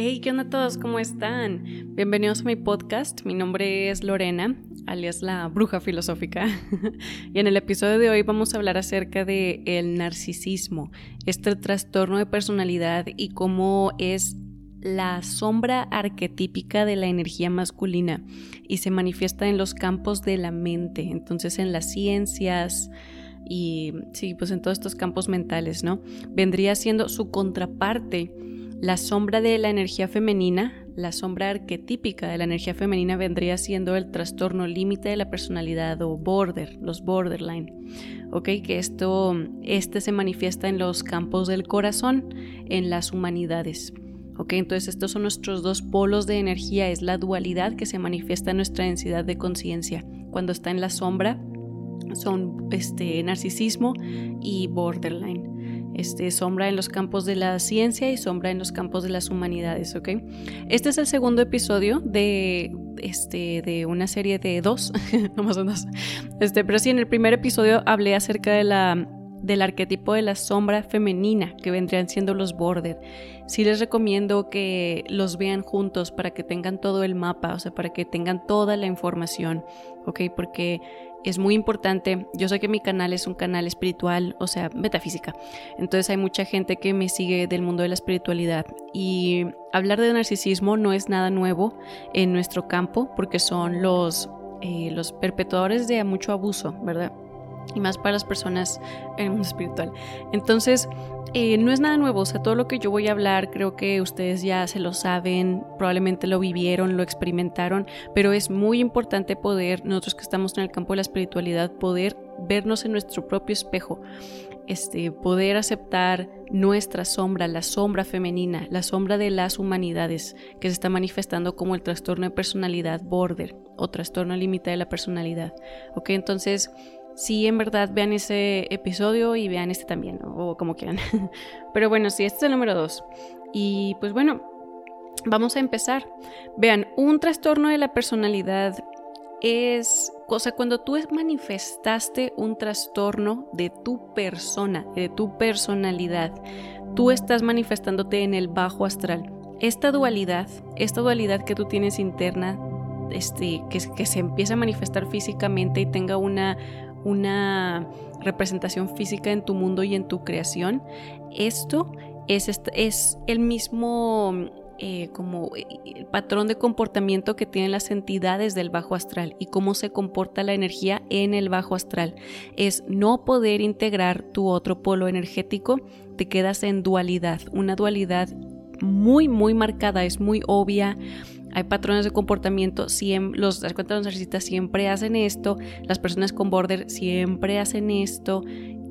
Hey, ¿qué onda a todos? ¿Cómo están? Bienvenidos a mi podcast. Mi nombre es Lorena, alias la bruja filosófica. y en el episodio de hoy vamos a hablar acerca de el narcisismo, este trastorno de personalidad y cómo es la sombra arquetípica de la energía masculina y se manifiesta en los campos de la mente, entonces en las ciencias, y sí, pues en todos estos campos mentales, ¿no? Vendría siendo su contraparte la sombra de la energía femenina, la sombra arquetípica de la energía femenina vendría siendo el trastorno límite de la personalidad o border, los borderline. ¿Ok? Que esto, este se manifiesta en los campos del corazón, en las humanidades. ¿Ok? Entonces estos son nuestros dos polos de energía, es la dualidad que se manifiesta en nuestra densidad de conciencia. Cuando está en la sombra son este, narcisismo y borderline este, sombra en los campos de la ciencia y sombra en los campos de las humanidades, ¿ok? Este es el segundo episodio de, este, de una serie de dos, no más o dos. Este, pero sí, en el primer episodio hablé acerca de la, del arquetipo de la sombra femenina, que vendrían siendo los border. Sí les recomiendo que los vean juntos para que tengan todo el mapa, o sea, para que tengan toda la información, ¿ok? Porque es muy importante. Yo sé que mi canal es un canal espiritual, o sea, metafísica. Entonces hay mucha gente que me sigue del mundo de la espiritualidad y hablar de narcisismo no es nada nuevo en nuestro campo porque son los, eh, los perpetuadores de mucho abuso, ¿verdad? Y más para las personas en el mundo espiritual. Entonces, eh, no es nada nuevo, o sea, todo lo que yo voy a hablar creo que ustedes ya se lo saben, probablemente lo vivieron, lo experimentaron, pero es muy importante poder, nosotros que estamos en el campo de la espiritualidad, poder vernos en nuestro propio espejo, este, poder aceptar nuestra sombra, la sombra femenina, la sombra de las humanidades que se está manifestando como el trastorno de personalidad border o trastorno límite de la personalidad. Ok, entonces sí en verdad vean ese episodio y vean este también, o como quieran. Pero bueno, sí, este es el número dos. Y pues bueno, vamos a empezar. Vean, un trastorno de la personalidad es, o sea, cuando tú manifestaste un trastorno de tu persona, de tu personalidad, tú estás manifestándote en el bajo astral. Esta dualidad, esta dualidad que tú tienes interna, este, que, que se empieza a manifestar físicamente y tenga una, una representación física en tu mundo y en tu creación, esto es, es el mismo eh, como eh, el patrón de comportamiento que tienen las entidades del bajo astral y cómo se comporta la energía en el bajo astral. Es no poder integrar tu otro polo energético, te quedas en dualidad, una dualidad muy, muy marcada, es muy obvia hay patrones de comportamiento, siempre, los, narcisistas siempre hacen esto, las personas con border siempre hacen esto,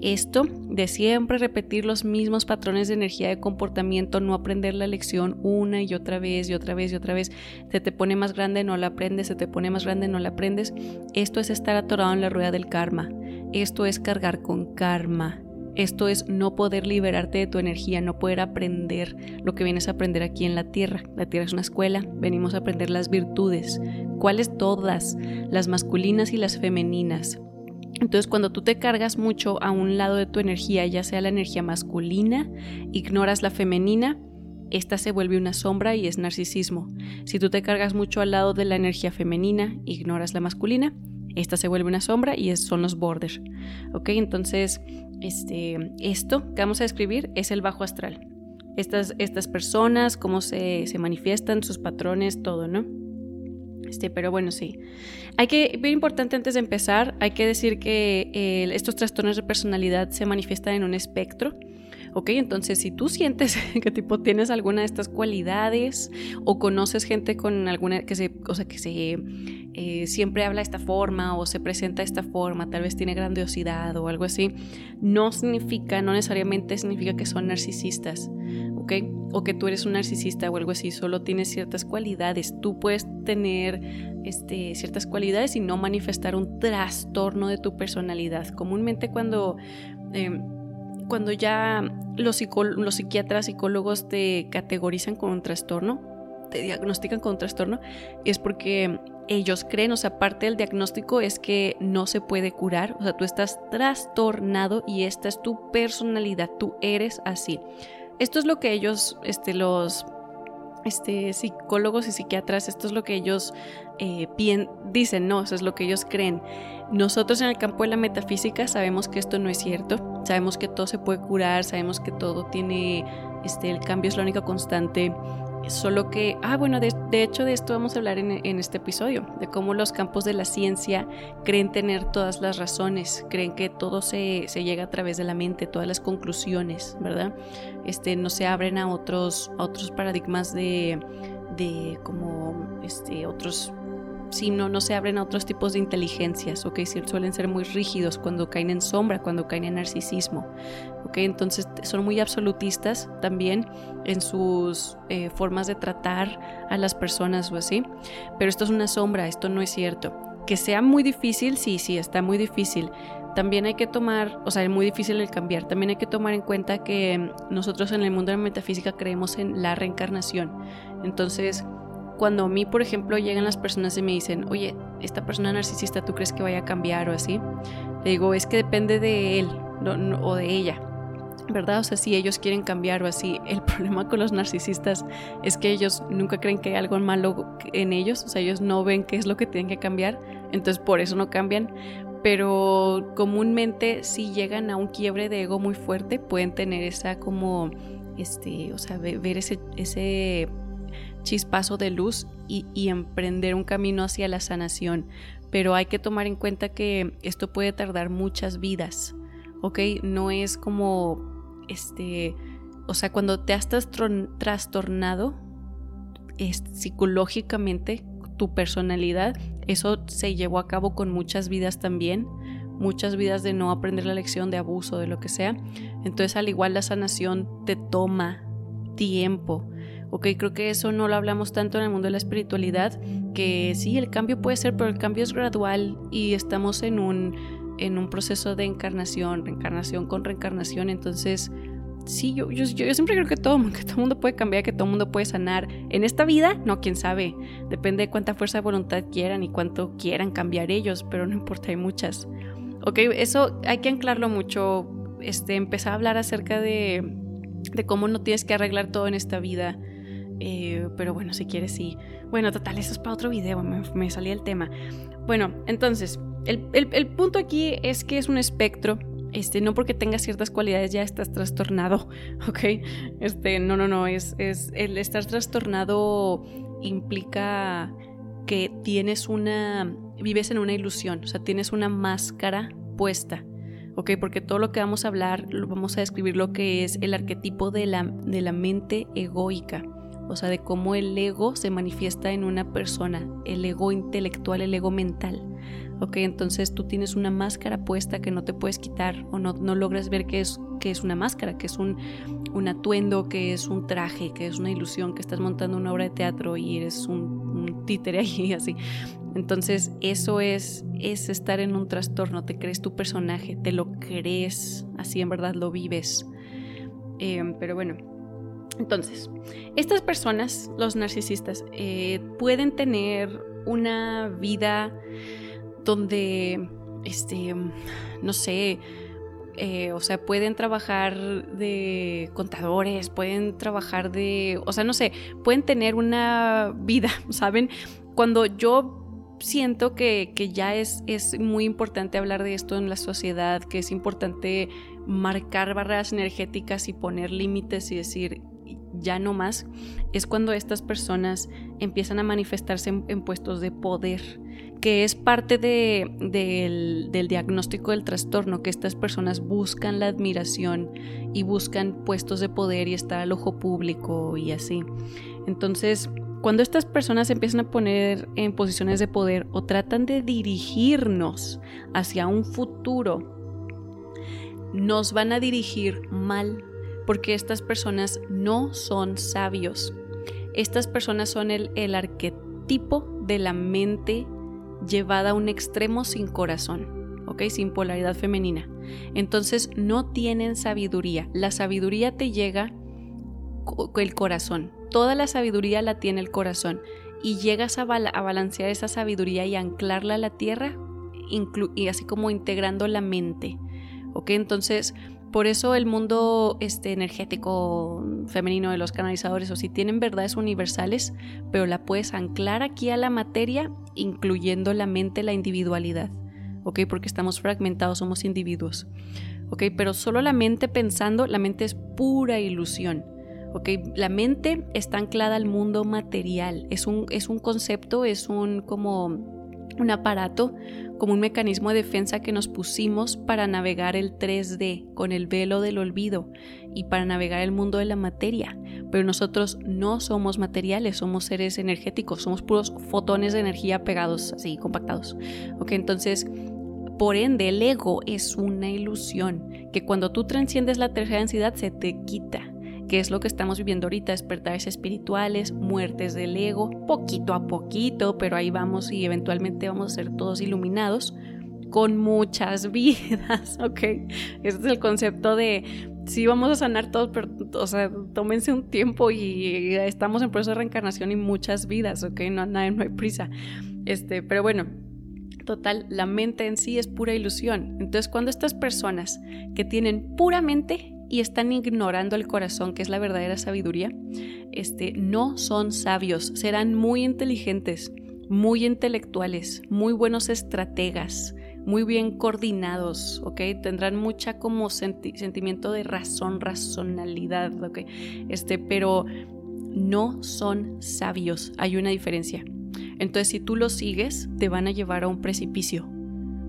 esto de siempre repetir los mismos patrones de energía de comportamiento, no aprender la lección una y otra vez y otra vez y otra vez, se te pone más grande, no la aprendes, se te pone más grande, no la aprendes, esto es estar atorado en la rueda del karma, esto es cargar con karma, esto es no poder liberarte de tu energía, no poder aprender lo que vienes a aprender aquí en la Tierra. La Tierra es una escuela, venimos a aprender las virtudes. ¿Cuáles todas? Las masculinas y las femeninas. Entonces cuando tú te cargas mucho a un lado de tu energía, ya sea la energía masculina, ignoras la femenina, esta se vuelve una sombra y es narcisismo. Si tú te cargas mucho al lado de la energía femenina, ignoras la masculina, esta se vuelve una sombra y son los borders. ¿Ok? Entonces, este, esto que vamos a describir es el bajo astral. Estas, estas personas, cómo se, manifiestan, sus patrones, todo, ¿no? Este, pero bueno, sí. Hay que, bien importante antes de empezar, hay que decir que estos trastornos de personalidad se manifiestan en un espectro. ¿Ok? Entonces, si tú sientes que tipo tienes alguna de estas cualidades o conoces gente con alguna que se, o sea, que se eh, siempre habla de esta forma o se presenta de esta forma, tal vez tiene grandiosidad o algo así, no significa, no necesariamente significa que son narcisistas, ¿ok? O que tú eres un narcisista o algo así, solo tienes ciertas cualidades. Tú puedes tener este, ciertas cualidades y no manifestar un trastorno de tu personalidad. Comúnmente cuando... Em, cuando ya los, los psiquiatras, psicólogos te categorizan con un trastorno, te diagnostican con un trastorno, es porque ellos creen, o sea, parte del diagnóstico es que no se puede curar, o sea, tú estás trastornado y esta es tu personalidad, tú eres así. Esto es lo que ellos, este, los este, psicólogos y psiquiatras, esto es lo que ellos eh, dicen, no, eso es lo que ellos creen. Nosotros en el campo de la metafísica sabemos que esto no es cierto, sabemos que todo se puede curar, sabemos que todo tiene, este, el cambio es la única constante Solo que, ah, bueno, de, hecho de esto vamos a hablar en, este episodio, de cómo los campos de la ciencia creen tener todas las razones, creen que todo se, llega a través de la mente, todas las conclusiones, ¿verdad? Este, no se abren a otros, a otros paradigmas de, de como este, otros si no, no se abren a otros tipos de inteligencias, ¿ok? Suelen ser muy rígidos cuando caen en sombra, cuando caen en narcisismo, ¿ok? Entonces son muy absolutistas también en sus eh, formas de tratar a las personas o así, pero esto es una sombra, esto no es cierto. Que sea muy difícil, sí, sí, está muy difícil. También hay que tomar, o sea, es muy difícil el cambiar, también hay que tomar en cuenta que nosotros en el mundo de la metafísica creemos en la reencarnación. Entonces, cuando a mí, por ejemplo, llegan las personas y me dicen, oye, esta persona narcisista, ¿tú crees que vaya a cambiar o así? Le digo, es que depende de él o de ella, ¿verdad? O sea, si ellos quieren cambiar o así, el problema con los narcisistas es que ellos nunca creen que hay algo malo en ellos, o sea, ellos no ven qué es lo que tienen que cambiar, entonces por eso no cambian. Pero comúnmente si llegan a un quiebre de ego muy fuerte, pueden tener esa como, este, o sea, ver ese, ese chispazo de luz y, emprender un camino hacia la sanación. Pero hay que tomar en cuenta que esto puede tardar muchas vidas, ¿ok? No es como, este, o sea, cuando te has trastornado es, psicológicamente tu personalidad, eso se llevó a cabo con muchas vidas también, muchas vidas de no aprender la lección de abuso, de lo que sea. Entonces, al igual la sanación te toma tiempo. Ok, creo que eso no lo hablamos tanto en el mundo de la espiritualidad, que sí, el cambio puede ser, pero el cambio es gradual y estamos en un, en un proceso de encarnación, reencarnación con reencarnación, entonces sí, yo, yo, yo, siempre creo que todo, que todo mundo puede cambiar, que todo mundo puede sanar. En esta vida, no, quién sabe. Depende de cuánta fuerza de voluntad quieran y cuánto quieran cambiar ellos, pero no importa, hay muchas. Ok, eso hay que anclarlo mucho. Este, empezar a hablar acerca de, de cómo no tienes que arreglar todo en esta vida. Eh, pero bueno, si quieres, sí. Bueno, total, eso es para otro video, me, salía el tema. Bueno, entonces, el, el, punto aquí es que es un espectro. Este, no porque tengas ciertas cualidades ya estás trastornado, ¿ok? Este, no, no, no, es, es el estar trastornado implica que tienes una, vives en una ilusión, o sea, tienes una máscara puesta, ¿ok? Porque todo lo que vamos a hablar, vamos a describir lo que es el arquetipo de la, de la mente egoica o sea, de cómo el ego se manifiesta en una persona, el ego intelectual, el ego mental. Ok, entonces tú tienes una máscara puesta que no te puedes quitar o no, no logras ver que es, que es una máscara, que es un, un, atuendo, que es un traje, que es una ilusión, que estás montando una obra de teatro y eres un, títere ahí así. Entonces eso es, es estar en un trastorno, te crees tu personaje, te lo crees, así en verdad lo vives. Eh, pero bueno, entonces, estas personas, los narcisistas, eh, pueden tener una vida donde, este, no sé, eh, o sea, pueden trabajar de contadores, pueden trabajar de, o sea, no sé, pueden tener una vida, ¿saben? Cuando yo siento que, que ya es, es muy importante hablar de esto en la sociedad, que es importante marcar barreras energéticas y poner límites y decir, ya no más, es cuando estas personas empiezan a manifestarse en, puestos de poder, que es parte del, diagnóstico del trastorno, que estas personas buscan la admiración y buscan puestos de poder y estar al ojo público y así. Entonces, cuando estas personas empiezan a poner en posiciones de poder o tratan de dirigirnos hacia un futuro, nos van a dirigir mal porque estas personas no son sabios. Estas personas son el, arquetipo de la mente llevada a un extremo sin corazón, ¿ok? Sin polaridad femenina. Entonces no tienen sabiduría. La sabiduría te llega el corazón. Toda la sabiduría la tiene el corazón. Y llegas a, balancear esa sabiduría y anclarla a la tierra, así como integrando la mente. ¿Ok? Entonces Por eso el mundo este, energético femenino de los canalizadores, o si tienen verdades universales, pero la puedes anclar aquí a la materia, incluyendo la mente, la individualidad, ¿ok? Porque estamos fragmentados, somos individuos, ¿ok? Pero solo la mente pensando, la mente es pura ilusión. ¿ok? La mente está anclada al mundo material, es un, es un concepto, es un como un aparato como un mecanismo de defensa que nos pusimos para navegar el 3D con el velo del olvido y para navegar el mundo de la materia. Pero nosotros no somos materiales, somos seres energéticos, somos puros fotones de energía pegados así, compactados. Ok, entonces, por ende, el ego es una ilusión que cuando tú transciendes la tercera densidad se te quita que es lo que estamos viviendo ahorita, despertares espirituales, muertes del ego, poquito a poquito, pero ahí vamos y eventualmente vamos a ser todos iluminados con muchas vidas, ¿ok? Este es el concepto de sí vamos a sanar todos, pero, o sea, tómense un tiempo y estamos en proceso de reencarnación y muchas vidas, ¿ok? No, no, no hay prisa. Este, pero bueno, total, la mente en sí es pura ilusión. Entonces, cuando estas personas que tienen puramente y están ignorando el corazón, que es la verdadera sabiduría, este, no son sabios, serán muy inteligentes, muy intelectuales, muy buenos estrategas, muy bien coordinados, ¿ok? Tendrán mucha como sentimiento de razón, razonalidad, ¿ok? Este, pero no son sabios, hay una diferencia. Entonces, si tú los sigues, te van a llevar a un precipicio,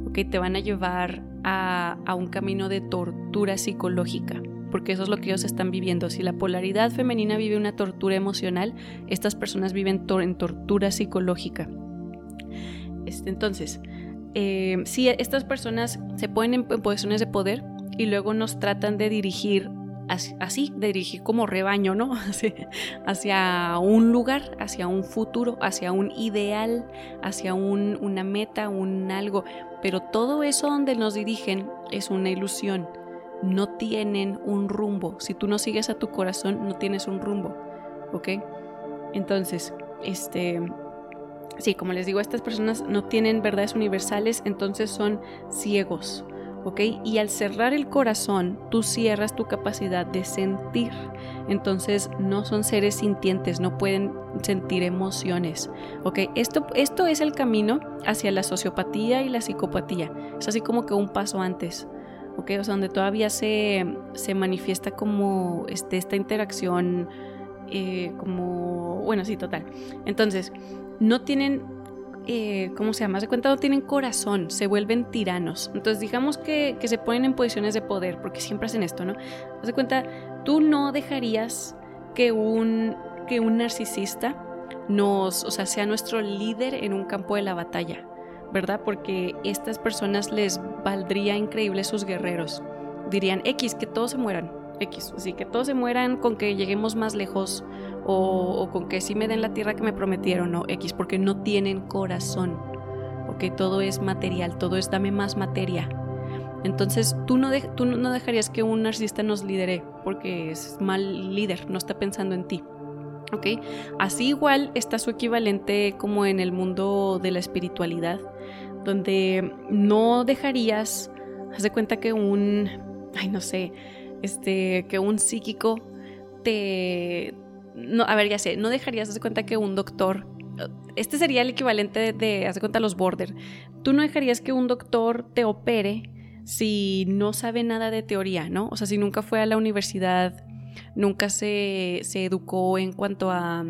¿ok? Te van a llevar a, a un camino de tortura psicológica porque eso es lo que ellos están viviendo. Si la polaridad femenina vive una tortura emocional, estas personas viven en tortura psicológica. Este, entonces, eh, si estas personas se ponen en, posiciones de poder y luego nos tratan de dirigir así, de dirigir como rebaño, ¿no? hacia un lugar, hacia un futuro, hacia un ideal, hacia una meta, un algo. Pero todo eso donde nos dirigen es una ilusión no tienen un rumbo. Si tú no sigues a tu corazón, no tienes un rumbo. ¿Ok? Entonces, este... Sí, como les digo, estas personas no tienen verdades universales, entonces son ciegos. ¿Ok? Y al cerrar el corazón, tú cierras tu capacidad de sentir. Entonces no son seres sintientes, no pueden sentir emociones, ¿ok? Esto, esto es el camino hacia la sociopatía y la psicopatía. Es así como que un paso antes. O sea, donde todavía se, manifiesta como este, esta interacción, eh, como, bueno, sí, total. Entonces, no tienen, eh, ¿cómo se llama? Se cuenta, no tienen corazón, se vuelven tiranos. Entonces, digamos que, se ponen en posiciones de poder, porque siempre hacen esto, ¿no? Se cuenta, tú no dejarías que un, que un narcisista nos, o sea, sea nuestro líder en un campo de la batalla. ¿verdad? Porque estas personas les valdría increíble sus guerreros. Dirían, X, que todos se mueran, X, así que todos se mueran con que lleguemos más lejos o, con que sí me den la tierra que me prometieron, o X, porque no tienen corazón, porque todo es material, todo es dame más materia. Entonces tú no, tú no dejarías que un narcisista nos lidere, porque es mal líder, no está pensando en ti. ¿ok? Así igual está su equivalente como en el mundo de la espiritualidad, donde no dejarías, haz de cuenta que un, ay no sé, este, que un psíquico te, no, a ver, ya sé, no dejarías, de cuenta que un doctor, este sería el equivalente de, de haz de cuenta los border, tú no dejarías que un doctor te opere si no sabe nada de teoría, ¿no? O sea, si nunca fue a la universidad nunca se, educó en cuanto a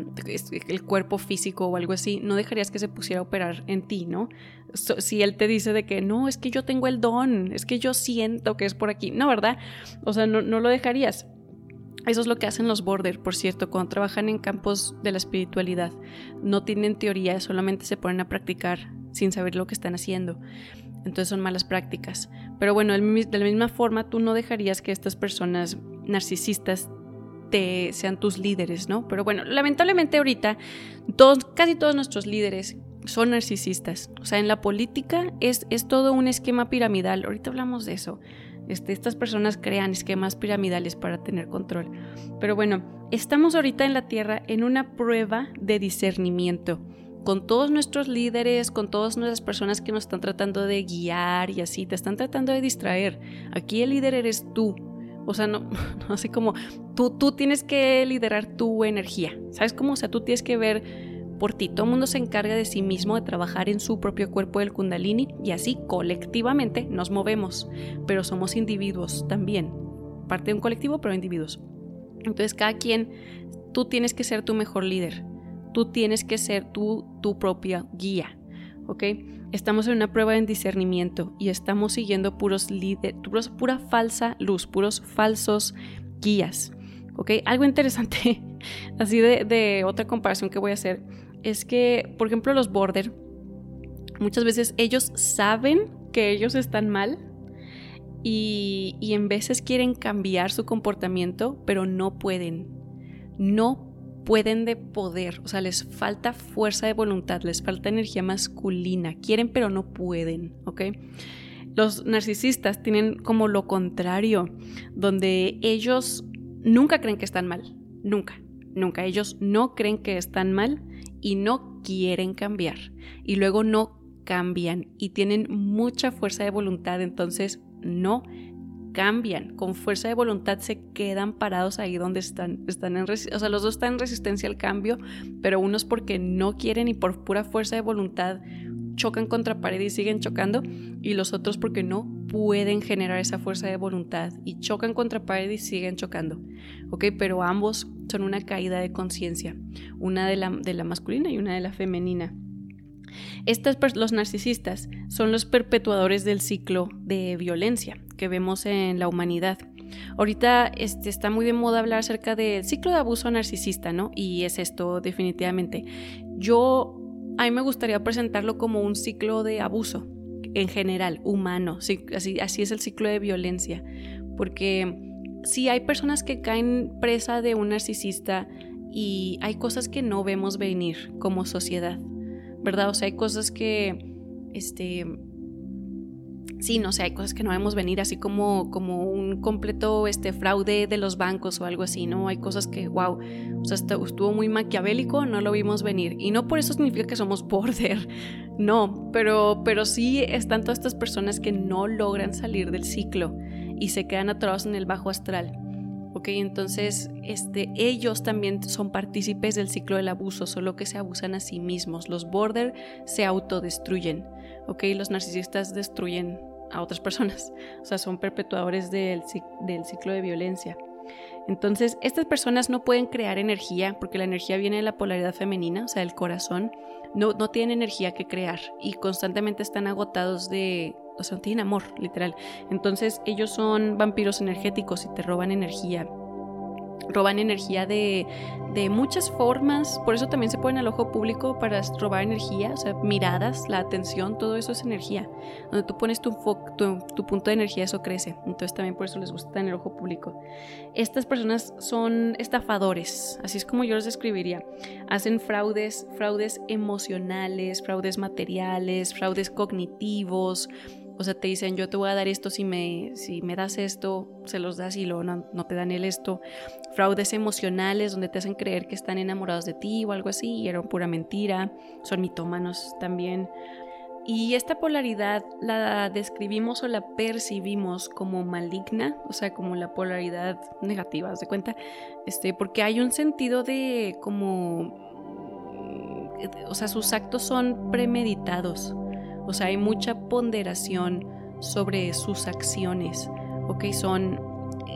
el cuerpo físico o algo así, no dejarías que se pusiera a operar en ti, ¿no? si él te dice de que no, es que yo tengo el don, es que yo siento que es por aquí, no, ¿verdad? O sea, no, no lo dejarías. Eso es lo que hacen los border, por cierto, cuando trabajan en campos de la espiritualidad. No tienen teoría, solamente se ponen a practicar sin saber lo que están haciendo. Entonces son malas prácticas. Pero bueno, de la misma forma, tú no dejarías que estas personas narcisistas sean tus líderes, ¿no? Pero bueno, lamentablemente ahorita todos, casi todos nuestros líderes son narcisistas. O sea, en la política es, es todo un esquema piramidal. Ahorita hablamos de eso. Este, estas personas crean esquemas piramidales para tener control. Pero bueno, estamos ahorita en la Tierra en una prueba de discernimiento. Con todos nuestros líderes, con todas nuestras personas que nos están tratando de guiar y así, te están tratando de distraer. Aquí el líder eres tú O sea, no, no así como tú, tú tienes que liderar tu energía. ¿Sabes cómo? O sea, tú tienes que ver por ti. Todo el mundo se encarga de sí mismo, de trabajar en su propio cuerpo del kundalini y así colectivamente nos movemos. Pero somos individuos también. Parte de un colectivo, pero individuos. Entonces cada quien, tú tienes que ser tu mejor líder. Tú tienes que ser tú, tu propia guía. ¿Ok? Estamos en una prueba de discernimiento y estamos siguiendo puros líderes, pura falsa luz, puros falsos guías. ¿Ok? Algo interesante, así de, de otra comparación que voy a hacer, es que, por ejemplo, los border, muchas veces ellos saben que ellos están mal y, y, en veces quieren cambiar su comportamiento, pero no pueden. No pueden de poder, o sea, les falta fuerza de voluntad, les falta energía masculina, quieren pero no pueden, ¿ok? Los narcisistas tienen como lo contrario, donde ellos nunca creen que están mal, nunca, nunca, ellos no creen que están mal y no quieren cambiar y luego no cambian y tienen mucha fuerza de voluntad, entonces no cambian, con fuerza de voluntad se quedan parados ahí donde están. están en o sea, los dos están en resistencia al cambio, pero unos porque no quieren y por pura fuerza de voluntad chocan contra pared y siguen chocando, y los otros porque no pueden generar esa fuerza de voluntad y chocan contra pared y siguen chocando. ¿Ok? Pero ambos son una caída de conciencia, una de la, de la masculina y una de la femenina. Estas, los narcisistas son los perpetuadores del ciclo de violencia que vemos en la humanidad. Ahorita este, está muy de moda hablar acerca del ciclo de abuso narcisista, ¿no? Y es esto definitivamente. Yo, a mí me gustaría presentarlo como un ciclo de abuso en general, humano. así, así es el ciclo de violencia. Porque si hay personas que caen presa de un narcisista y hay cosas que no vemos venir como sociedad. ¿verdad? O sea, hay cosas que, este, sí, no sé, hay cosas que no vemos venir, así como, como un completo este, fraude de los bancos o algo así, ¿no? Hay cosas que, wow, o sea, estuvo muy maquiavélico, no lo vimos venir. Y no por eso significa que somos border, no, pero, pero sí están todas estas personas que no logran salir del ciclo y se quedan atorados en el bajo astral. ¿ok? Entonces, este, ellos también son partícipes del ciclo del abuso, solo que se abusan a sí mismos. Los border se autodestruyen, ¿ok? Los narcisistas destruyen a otras personas, o sea, son perpetuadores del, del ciclo de violencia. Entonces, estas personas no pueden crear energía porque la energía viene de la polaridad femenina, o sea, del corazón. No, no tienen energía que crear y constantemente están agotados de, o sea, tienen amor, literal. Entonces ellos son vampiros energéticos y te roban energía. Roban energía de, de muchas formas, por eso también se ponen al ojo público para robar energía, o sea, miradas, la atención, todo eso es energía. Donde tú pones tu, punto de energía, eso crece. Entonces también por eso les gusta en el ojo público. Estas personas son estafadores, así es como yo los describiría. Hacen fraudes, fraudes emocionales, fraudes materiales, fraudes cognitivos, o sea, te dicen, yo te voy a dar esto si me, si me das esto, se los das y luego no, te dan el esto. Fraudes emocionales donde te hacen creer que están enamorados de ti o algo así y era pura mentira. Son mitómanos también. Y esta polaridad la describimos o la percibimos como maligna, o sea, como la polaridad negativa, ¿de cuenta? Este, porque hay un sentido de como, o sea, sus actos son premeditados. O sea, hay mucha ponderación sobre sus acciones. Ok, son.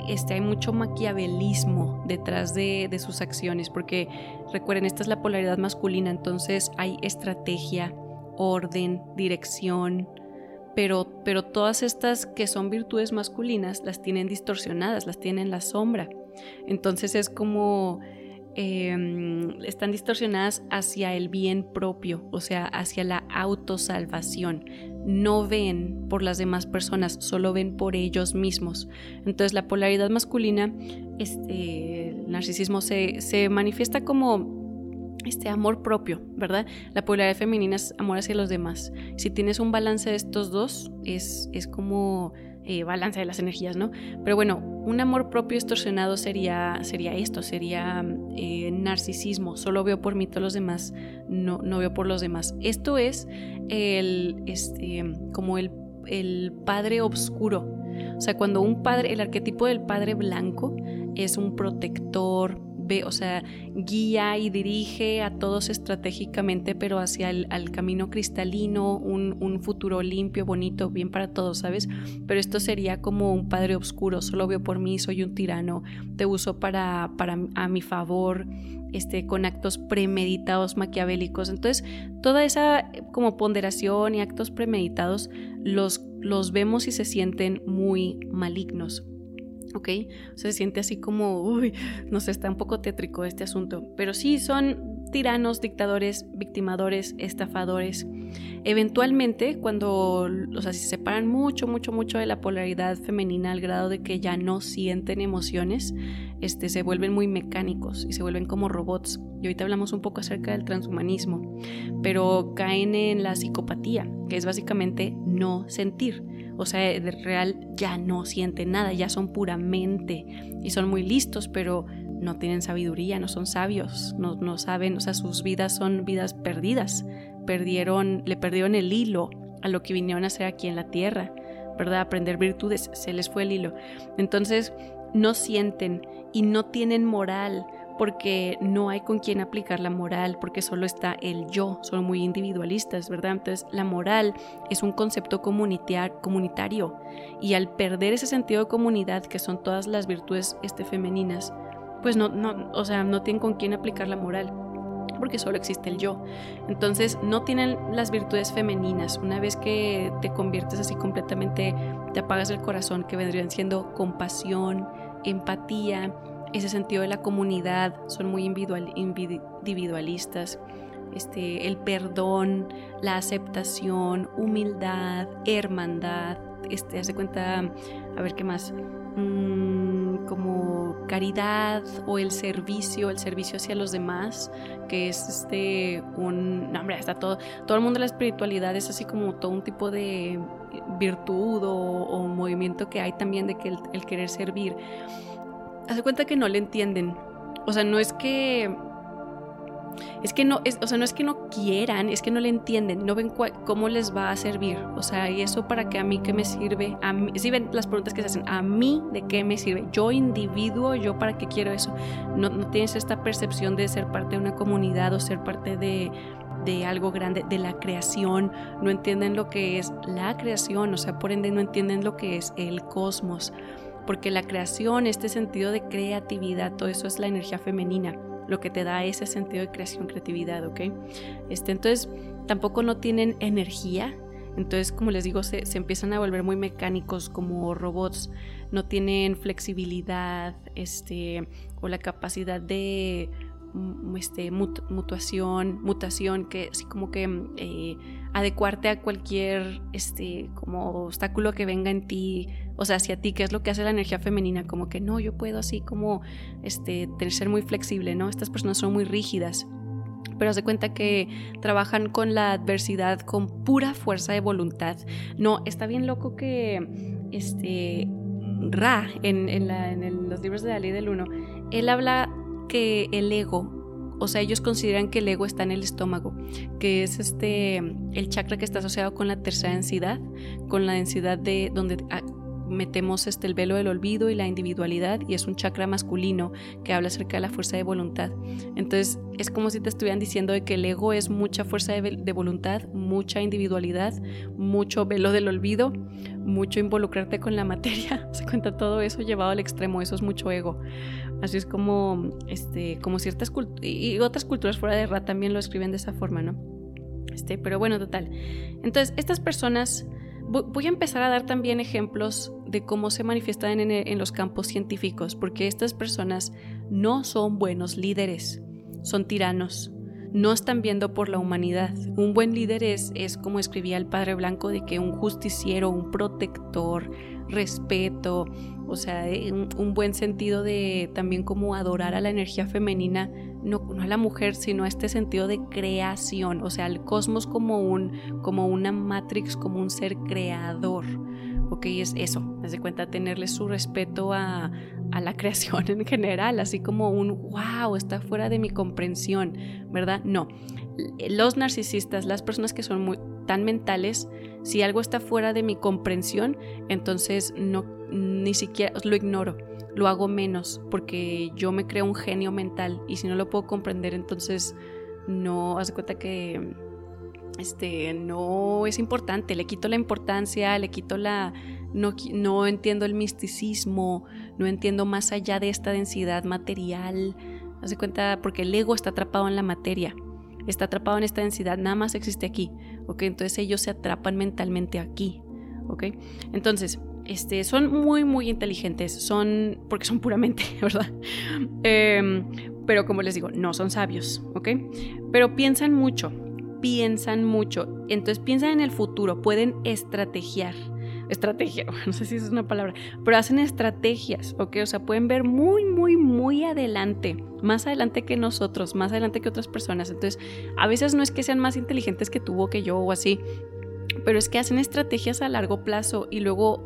Este, hay mucho maquiavelismo detrás de, sus acciones, porque recuerden, esta es la polaridad masculina, entonces hay estrategia, orden, dirección, pero, pero todas estas que son virtudes masculinas las tienen distorsionadas, las tienen en la sombra. Entonces es como Em, están distorsionadas hacia el bien propio, o sea, hacia la autosalvación. No ven por las demás personas, solo ven por ellos mismos. Entonces la polaridad masculina, este, el narcisismo se, se manifiesta como este amor propio, ¿verdad? La polaridad femenina es amor hacia los demás. Si tienes un balance de estos dos, es, es como eh, balance de las energías, ¿no? Pero bueno, un amor propio distorsionado sería, sería esto, sería eh, narcisismo, solo veo por mí todos los demás, no, no veo por los demás. Esto es el, este, como el, el padre oscuro O sea, cuando un padre, el arquetipo del padre blanco es un protector, o sea, guía y dirige a todos estratégicamente, pero hacia el camino cristalino, un, un, futuro limpio, bonito, bien para todos, ¿sabes? Pero esto sería como un padre oscuro, solo veo por mí, soy un tirano, te uso para, para a mi favor, este, con actos premeditados maquiavélicos. Entonces, toda esa como ponderación y actos premeditados los, los vemos y se sienten muy malignos. ¿Ok? se siente así como, uy, no sé, está un poco tétrico este asunto, pero sí son tiranos, dictadores, victimadores, estafadores. Eventualmente, cuando, o sea, se separan mucho, mucho, mucho de la polaridad femenina al grado de que ya no sienten emociones, este, se vuelven muy mecánicos y se vuelven como robots. Y ahorita hablamos un poco acerca del transhumanismo, pero caen en la psicopatía, que es básicamente no sentir. O sea, de real ya no sienten nada, ya son puramente y son muy listos, pero no tienen sabiduría, no son sabios, no, no saben, o sea, sus vidas son vidas perdidas. Perdieron, le perdieron el hilo a lo que vinieron a hacer aquí en la tierra, ¿verdad? Aprender virtudes, se les fue el hilo. Entonces, no sienten y no tienen moral porque no hay con quien aplicar la moral, porque solo está el yo, son muy individualistas, ¿verdad? Entonces la moral es un concepto comunitario y al perder ese sentido de comunidad, que son todas las virtudes este, femeninas, pues no, no, o sea, no tienen con quién aplicar la moral porque solo existe el yo. Entonces no tienen las virtudes femeninas. Una vez que te conviertes así completamente, te apagas el corazón, que vendrían siendo compasión, empatía, ese sentido de la comunidad, son muy individualistas. Este, el perdón, la aceptación, humildad, hermandad, este, hace cuenta, a ver qué más, Mm, como caridad o el servicio, el servicio hacia los demás, que es este un, no, hombre, hasta todo, todo el mundo de la espiritualidad es así como todo un tipo de virtud o, movimiento que hay también de que el querer servir. Hace cuenta que no le entienden. O sea, no es que es que no, es, o sea, no es que no quieran, es que no le entienden, no ven cómo les va a servir. O sea, y eso para que a mí qué me sirve, a mí, si ven las preguntas que se hacen, a mí de qué me sirve, yo individuo, yo para qué quiero eso. No, no tienes esta percepción de ser parte de una comunidad o ser parte de, de algo grande, de la creación, no entienden lo que es la creación, o sea, por ende no entienden lo que es el cosmos, porque la creación, este sentido de creatividad, todo eso es la energía femenina lo que te da ese sentido de creación, creatividad, ¿ok? Este, entonces, tampoco no tienen energía, entonces, como les digo, se, empiezan a volver muy mecánicos como robots, no tienen flexibilidad este, o la capacidad de mm, este, mutación, mutación, que así como que eh, adecuarte a cualquier este, como obstáculo que venga en ti, o sea, hacia ti, que es lo que hace la energía femenina, como que no, yo puedo así como este, ser muy flexible, ¿no? Estas personas son muy rígidas pero se cuenta que trabajan con la adversidad con pura fuerza de voluntad. No, está bien loco que este Ra, en, en los libros de la ley del uno, él habla que el ego o sea, ellos consideran que el ego está en el estómago, que es este el chakra que está asociado con la tercera densidad, con la densidad de donde ah, metemos este, el velo del olvido y la individualidad y es un chakra masculino que habla acerca de la fuerza de voluntad. Entonces es como si te estuvieran diciendo de que el ego es mucha fuerza de, voluntad, mucha individualidad, mucho velo del olvido, mucho involucrarte con la materia. Se cuenta todo eso llevado al extremo, eso es mucho ego. Así es como, este, como ciertas culturas y otras culturas fuera de Ra también lo escriben de esa forma, ¿no? Este, pero bueno, total. Entonces, estas personas Voy a empezar a dar también ejemplos de cómo se manifiestan en, los campos científicos, porque estas personas no son buenos líderes, son tiranos, no están viendo por la humanidad. Un buen líder es, es como escribía el padre Blanco, de que un justiciero, un protector, respeto, o sea, eh, un, buen sentido de también como adorar a la energía femenina, no, no, a la mujer, sino a este sentido de creación, o sea, al cosmos como, un, como una matrix, como un ser creador. Ok, es eso, de cuenta tenerle su respeto a, a la creación en general, así como un wow, está fuera de mi comprensión, ¿verdad? No. Los narcisistas, las personas que son muy tan mentales, si algo está fuera de mi comprensión, entonces no ni siquiera lo ignoro, lo hago menos porque yo me creo un genio mental y si no lo puedo comprender, entonces no hace cuenta que este no es importante, le quito la importancia, le quito la no, no entiendo el misticismo, no entiendo más allá de esta densidad material. Hace cuenta porque el ego está atrapado en la materia está atrapado en esta densidad, nada más existe aquí, ¿ok? Entonces ellos se atrapan mentalmente aquí, ¿ok? Entonces, este, son muy, muy inteligentes, son, porque son puramente, ¿verdad? Em, pero como les digo, no son sabios, ¿ok? Pero piensan mucho, piensan mucho, entonces piensan en el futuro, pueden estrategiar estrategia, no sé si es una palabra, pero hacen estrategias, ¿ok? O sea, pueden ver muy, muy, muy adelante, más adelante que nosotros, más adelante que otras personas. Entonces, a veces no es que sean más inteligentes que tú o que yo o así, pero es que hacen estrategias a largo plazo y luego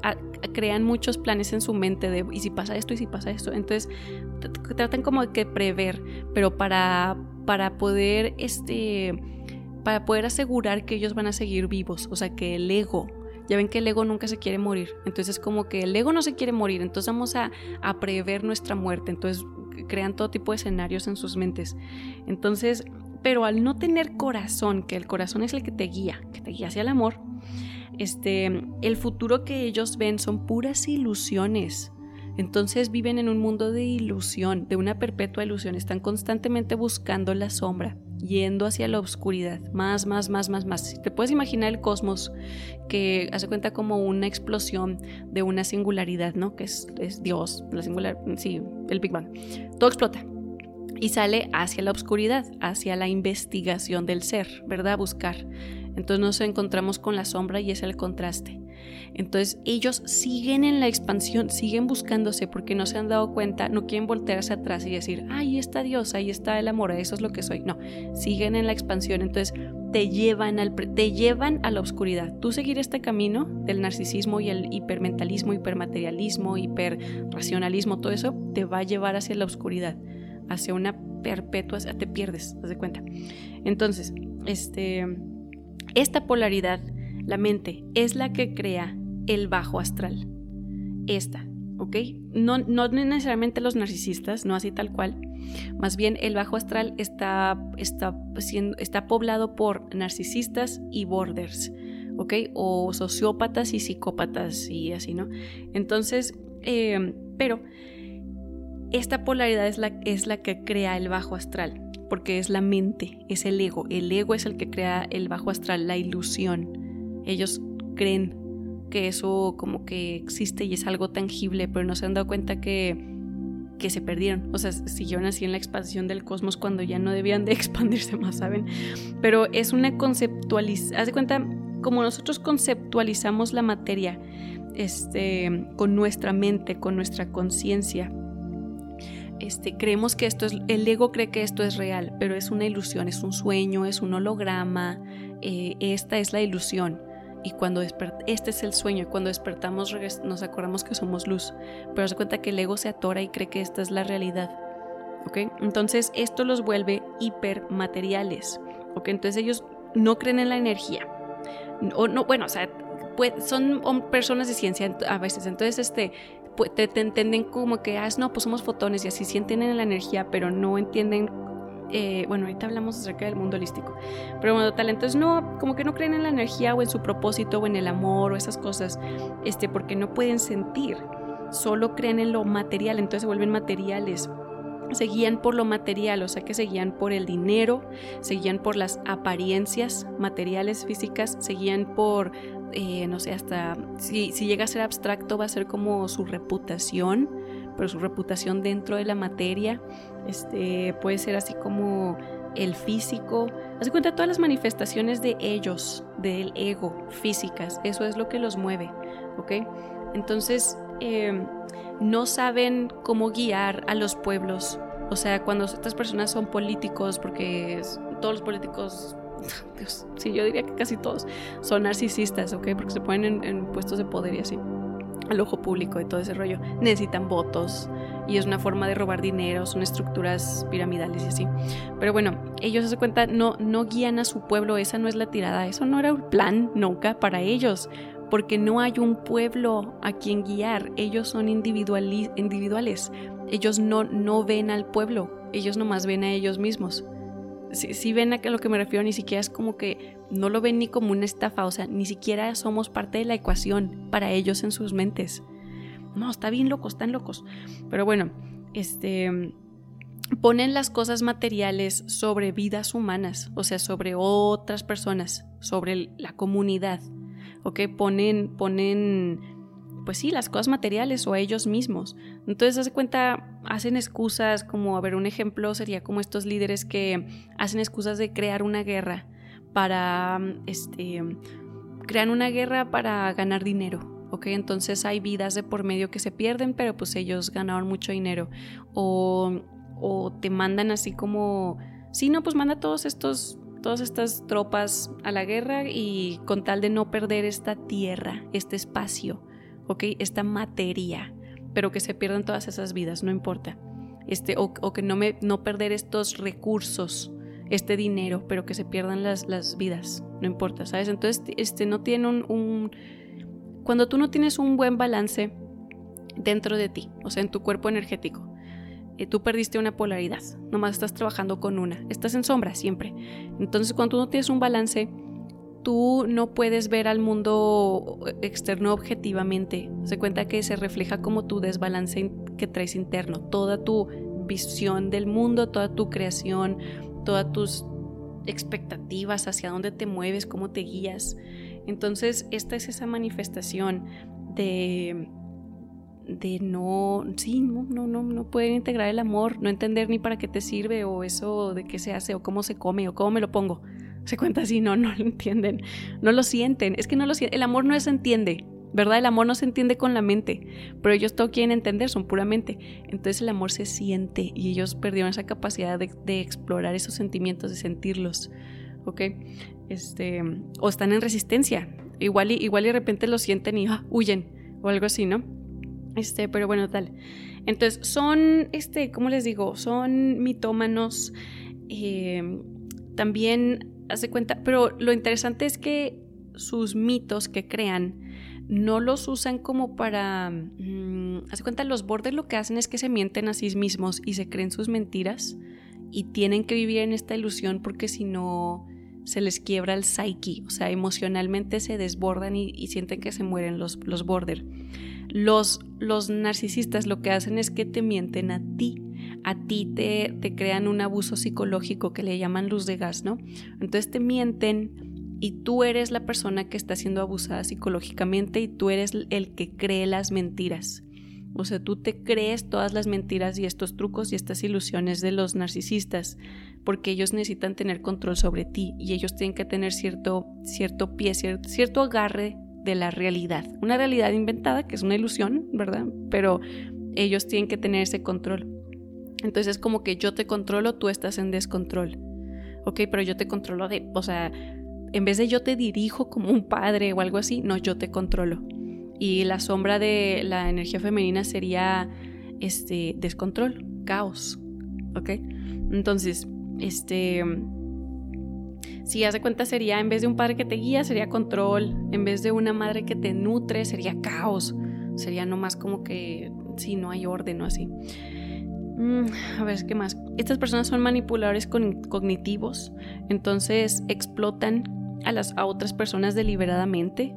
crean muchos planes en su mente de, ¿y si pasa esto? ¿y si pasa esto? Entonces, tratan como de que prever, pero para, para poder, este para poder asegurar que ellos van a seguir vivos, o sea, que el ego ya ven que el ego nunca se quiere morir. Entonces como que el ego no se quiere morir. Entonces vamos a, prever nuestra muerte. Entonces crean todo tipo de escenarios en sus mentes. Entonces, pero al no tener corazón, que el corazón es el que te guía, que te guía hacia el amor, este, el futuro que ellos ven son puras ilusiones. Entonces viven en un mundo de ilusión, de una perpetua ilusión. Están constantemente buscando la sombra yendo hacia la oscuridad, más, más, más, más, más. Te puedes imaginar el cosmos que hace cuenta como una explosión de una singularidad, ¿no? Que es, Dios, la singular, sí, el Big Bang. Todo explota y sale hacia la oscuridad, hacia la investigación del ser, ¿verdad? Buscar. Entonces nos encontramos con la sombra y es el contraste. Entonces ellos siguen en la expansión, siguen buscándose porque no se han dado cuenta, no quieren voltearse atrás y decir, ahí está Dios, ahí está el amor, eso es lo que soy. No, siguen en la expansión. Entonces te llevan, al, te llevan a la oscuridad. Tú seguir este camino del narcisismo y el hipermentalismo, hipermaterialismo, hiperracionalismo, todo eso te va a llevar hacia la oscuridad, hacia una perpetua, te pierdes, haz de cuenta. Entonces, este, esta polaridad la mente es la que crea el bajo astral. Esta, ¿ok? No, no necesariamente los narcisistas, no así tal cual. Más bien el bajo astral está, está, está poblado por narcisistas y borders, ¿ok? O sociópatas y psicópatas y así, ¿no? Entonces, em, pero esta polaridad es la, que crea el bajo astral, porque es la mente, es el ego. El ego es el que crea el bajo astral, la ilusión ellos creen que eso como que existe y es algo tangible, pero no se han dado cuenta que, que se perdieron. O sea, siguieron así en la expansión del cosmos cuando ya no debían de expandirse más, ¿saben? Pero es una conceptualización, haz de cuenta, como nosotros conceptualizamos la materia este, con nuestra mente, con nuestra conciencia. Este, creemos que esto es, el ego cree que esto es real, pero es una ilusión, es un sueño, es un holograma, eh, esta es la ilusión y cuando este es el sueño y cuando despertamos nos acordamos que somos luz, pero se cuenta que el ego se atora y cree que esta es la realidad. ¿Ok? Entonces esto los vuelve hipermateriales. ¿Ok? Entonces ellos no creen en la energía. O no, bueno, o sea, son personas de ciencia a veces. Entonces, este, te, te entienden como que, ah, no, pues somos fotones y así sienten en la energía, pero no entienden eh, bueno, ahorita hablamos acerca del mundo holístico, pero bueno, tal, entonces no, como que no creen en la energía o en su propósito o en el amor o esas cosas, este, porque no pueden sentir, solo creen en lo material, entonces se vuelven materiales. Se guían por lo material, o sea que se guían por el dinero, se guían por las apariencias materiales, físicas, se guían por, eh, no sé, hasta si, si llega a ser abstracto va a ser como su reputación, pero su reputación dentro de la materia, este, puede ser así como el físico. Haz cuenta todas las manifestaciones de ellos, del ego, físicas. Eso es lo que los mueve, ¿ok? Entonces, em, no saben cómo guiar a los pueblos. O sea, cuando estas personas son políticos, porque todos los políticos, Dios, sí, yo diría que casi todos son narcisistas, ¿ok? Porque se ponen en puestos de poder y así. al ojo público de todo ese rollo. Necesitan votos y es una forma de robar dinero, son estructuras piramidales y así. Pero bueno, ellos se cuenta, no, no guían a su pueblo, esa no es la tirada, eso no era un plan nunca para ellos, porque no hay un pueblo a quien guiar, ellos son individuales, ellos no, no ven al pueblo, ellos nomás ven a ellos mismos. Si, ven a lo que me refiero, ni siquiera es como que no lo ven ni como una estafa, o sea, ni siquiera somos parte de la ecuación para ellos en sus mentes. No, está bien locos, están locos. Pero bueno, este ponen las cosas materiales sobre vidas humanas, o sea, sobre otras personas, sobre la comunidad. ¿Ok? Ponen, ponen pues sí, las cosas materiales o ellos mismos. Entonces, hace cuenta, hacen excusas como, a ver, un ejemplo sería como estos líderes que hacen excusas de crear una guerra para, este, crean una guerra para ganar dinero. ¿ok? Entonces hay vidas de por medio que se pierden, pero pues ellos ganaron mucho dinero. O, o te mandan así como, sí, no, pues manda todos estos todas estas tropas a la guerra y con tal de no perder esta tierra, este espacio, ¿ok? Esta materia, pero que se pierdan todas esas vidas, no importa. Este, o, que no, me, no perder estos recursos, este dinero, pero que se pierdan las, las vidas, no importa, ¿sabes? Entonces, este, no tiene un, Cuando tú no tienes un buen balance dentro de ti, o sea, en tu cuerpo energético, eh, tú perdiste una polaridad, nomás estás trabajando con una, estás en sombra siempre. Entonces, cuando tú no tienes un balance, tú no puedes ver al mundo externo objetivamente. Se cuenta que se refleja como tu desbalance que traes interno, toda tu visión del mundo, toda tu creación, todas tus expectativas, hacia dónde te mueves, cómo te guías. Entonces, esta es esa manifestación de de no, sí, no, no, no, no pueden integrar el amor, no entender ni para qué te sirve o eso de qué se hace o cómo se come o cómo me lo pongo se cuenta así, no, no lo entienden, no lo sienten, es que no lo sienten, el amor no se entiende, ¿verdad? El amor no se entiende con la mente, pero ellos todo quieren entender, son puramente. Entonces el amor se siente y ellos perdieron esa capacidad de, explorar esos sentimientos, de sentirlos, ¿ok? Este, o están en resistencia, igual y, igual y de repente lo sienten y ah, huyen o algo así, ¿no? Este, pero bueno, tal. Entonces son, este, ¿cómo les digo? Son mitómanos. Eh, también hace cuenta, pero lo interesante es que sus mitos que crean no los usan como para... Mm, hace cuenta, los bordes lo que hacen es que se mienten a sí mismos y se creen sus mentiras y tienen que vivir en esta ilusión porque si no se les quiebra el psyche, o sea, emocionalmente se desbordan y, sienten que se mueren los, los border. Los, los narcisistas lo que hacen es que te mienten a ti a ti te, te crean un abuso psicológico que le llaman luz de gas, ¿no? Entonces te mienten y tú eres la persona que está siendo abusada psicológicamente y tú eres el que cree las mentiras. O sea, tú te crees todas las mentiras y estos trucos y estas ilusiones de los narcisistas, porque ellos necesitan tener control sobre ti y ellos tienen que tener cierto, cierto pie, cierto, cierto agarre de la realidad. Una realidad inventada, que es una ilusión, ¿verdad? Pero ellos tienen que tener ese control. Entonces es como que yo te controlo, tú estás en descontrol. Ok, pero yo te controlo de, o sea, en vez de yo te dirijo como un padre o algo así, no, yo te controlo. Y la sombra de la energía femenina sería este descontrol, caos. ¿Ok? Entonces, este si hace cuenta sería en vez de un padre que te guía, sería control, en vez de una madre que te nutre, sería caos. Sería nomás como que si no hay orden o así. Mm, a ver, ¿qué más? Estas personas son manipuladores cognitivos, entonces explotan a, las, a otras personas deliberadamente.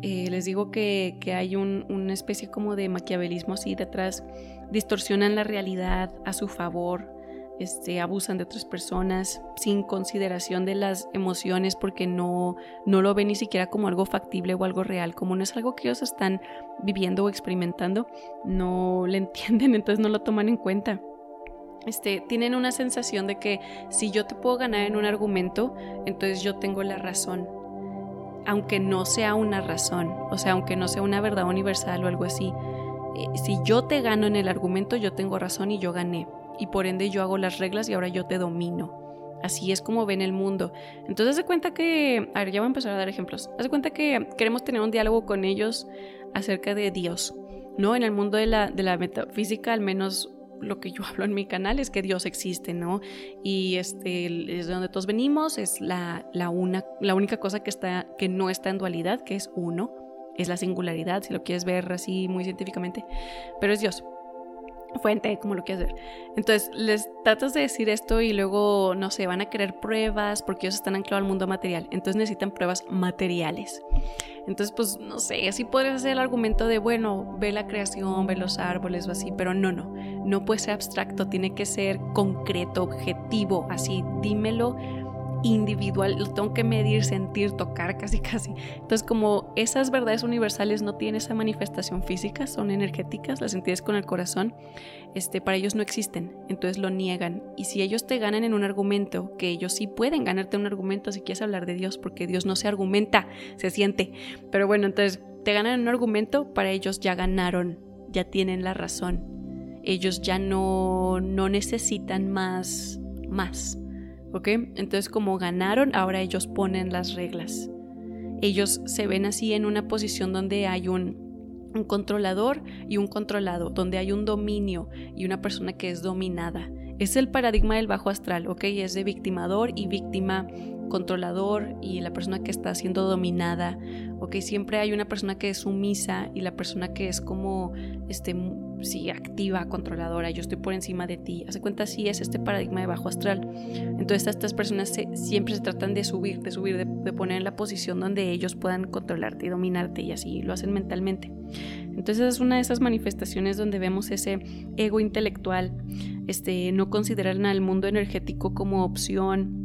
Eh, les digo que, hay una especie como de maquiavelismo así detrás, distorsionan la realidad a su favor, este, abusan de otras personas sin consideración de las emociones porque no, no lo ven ni siquiera como algo factible o algo real, como no es algo que ellos están viviendo o experimentando, no le entienden, entonces no lo toman en cuenta. Este, tienen una sensación de que si yo te puedo ganar en un argumento, entonces yo tengo la razón, aunque no sea una razón, o sea, aunque no sea una verdad universal o algo así. Eh, si yo te gano en el argumento, yo tengo razón y yo gané y por ende yo hago las reglas y ahora yo te domino. Así es como ven el mundo. Entonces, de cuenta que, a ver, ya voy a empezar a dar ejemplos. Haz cuenta que queremos tener un diálogo con ellos acerca de Dios, ¿no? En el mundo de la, de la metafísica, al menos lo que yo hablo en mi canal es que Dios existe, ¿no? Y este es de donde todos venimos, es la, la, una, la única cosa que, está, que no está en dualidad, que es uno, es la singularidad, si lo quieres ver así muy científicamente, pero es Dios fuente, como lo quieras ver. Entonces, les tratas de decir esto y luego, no sé, van a querer pruebas porque ellos están anclados al mundo material. Entonces necesitan pruebas materiales. Entonces, pues, no sé, así podrías hacer el argumento de, bueno, ve la creación, ve los árboles o así, pero no, no. No puede ser abstracto, tiene que ser concreto, objetivo, así, dímelo individual, lo tengo que medir, sentir, tocar casi casi. Entonces como esas verdades universales no tienen esa manifestación física, son energéticas, las entiendes con el corazón, este, para ellos no existen, entonces lo niegan. Y si ellos te ganan en un argumento, que ellos sí pueden ganarte un argumento si quieres hablar de Dios, porque Dios no se argumenta, se siente. Pero bueno, entonces te ganan en un argumento, para ellos ya ganaron, ya tienen la razón. Ellos ya no, no necesitan más, más. ¿Ok? Entonces como ganaron, ahora ellos ponen las reglas. Ellos se ven así en una posición donde hay un, controlador y un controlado, donde hay un dominio y una persona que es dominada. Es el paradigma del bajo astral, ¿ok? Es de victimador y víctima, controlador y la persona que está siendo dominada, ¿ok? Siempre hay una persona que es sumisa y la persona que es como, este, sí, activa, controladora, yo estoy por encima de ti. Hace cuenta, sí es este paradigma de bajo astral. Entonces estas personas siempre se tratan de subir, de subir, de, poner en la posición donde ellos puedan controlarte y dominarte y así lo hacen mentalmente. Entonces es una de esas manifestaciones donde vemos ese ego intelectual, este, no consideran al mundo energético como opción.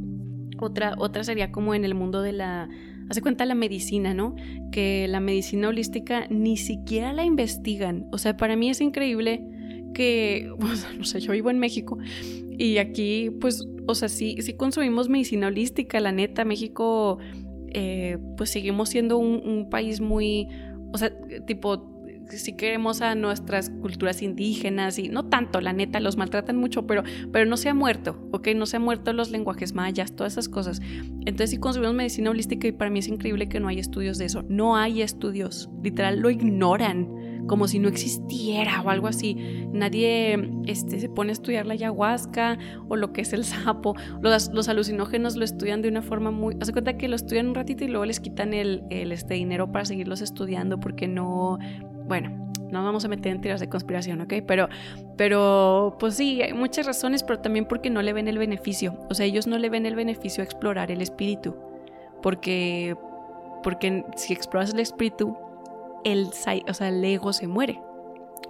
Otra, otra sería como en el mundo de la Hace cuenta la medicina, ¿no? Que la medicina holística ni siquiera la investigan. O sea, para mí es increíble que, no sé, yo vivo en México y aquí, pues, o sea, sí, sí consumimos medicina holística, la neta, México, eh, pues seguimos siendo un, un país muy, o sea, tipo si queremos a nuestras culturas indígenas y no tanto, la neta, los maltratan mucho, pero, pero no se ha muerto, ¿ok? No se han muerto los lenguajes mayas, todas esas cosas. Entonces, si consumimos medicina holística, y para mí es increíble que no hay estudios de eso, no hay estudios, literal lo ignoran como si no existiera o algo así. Nadie este, se pone a estudiar la ayahuasca o lo que es el sapo. Los, los alucinógenos lo estudian de una forma muy... Hace cuenta que lo estudian un ratito y luego les quitan el, el este dinero para seguirlos estudiando porque no, bueno, no vamos a meter en tiras de conspiración, ¿ok? Pero, pero, pues sí, hay muchas razones, pero también porque no le ven el beneficio. O sea, ellos no le ven el beneficio a explorar el espíritu. Porque, porque si exploras el espíritu, el, o sea, el ego se muere,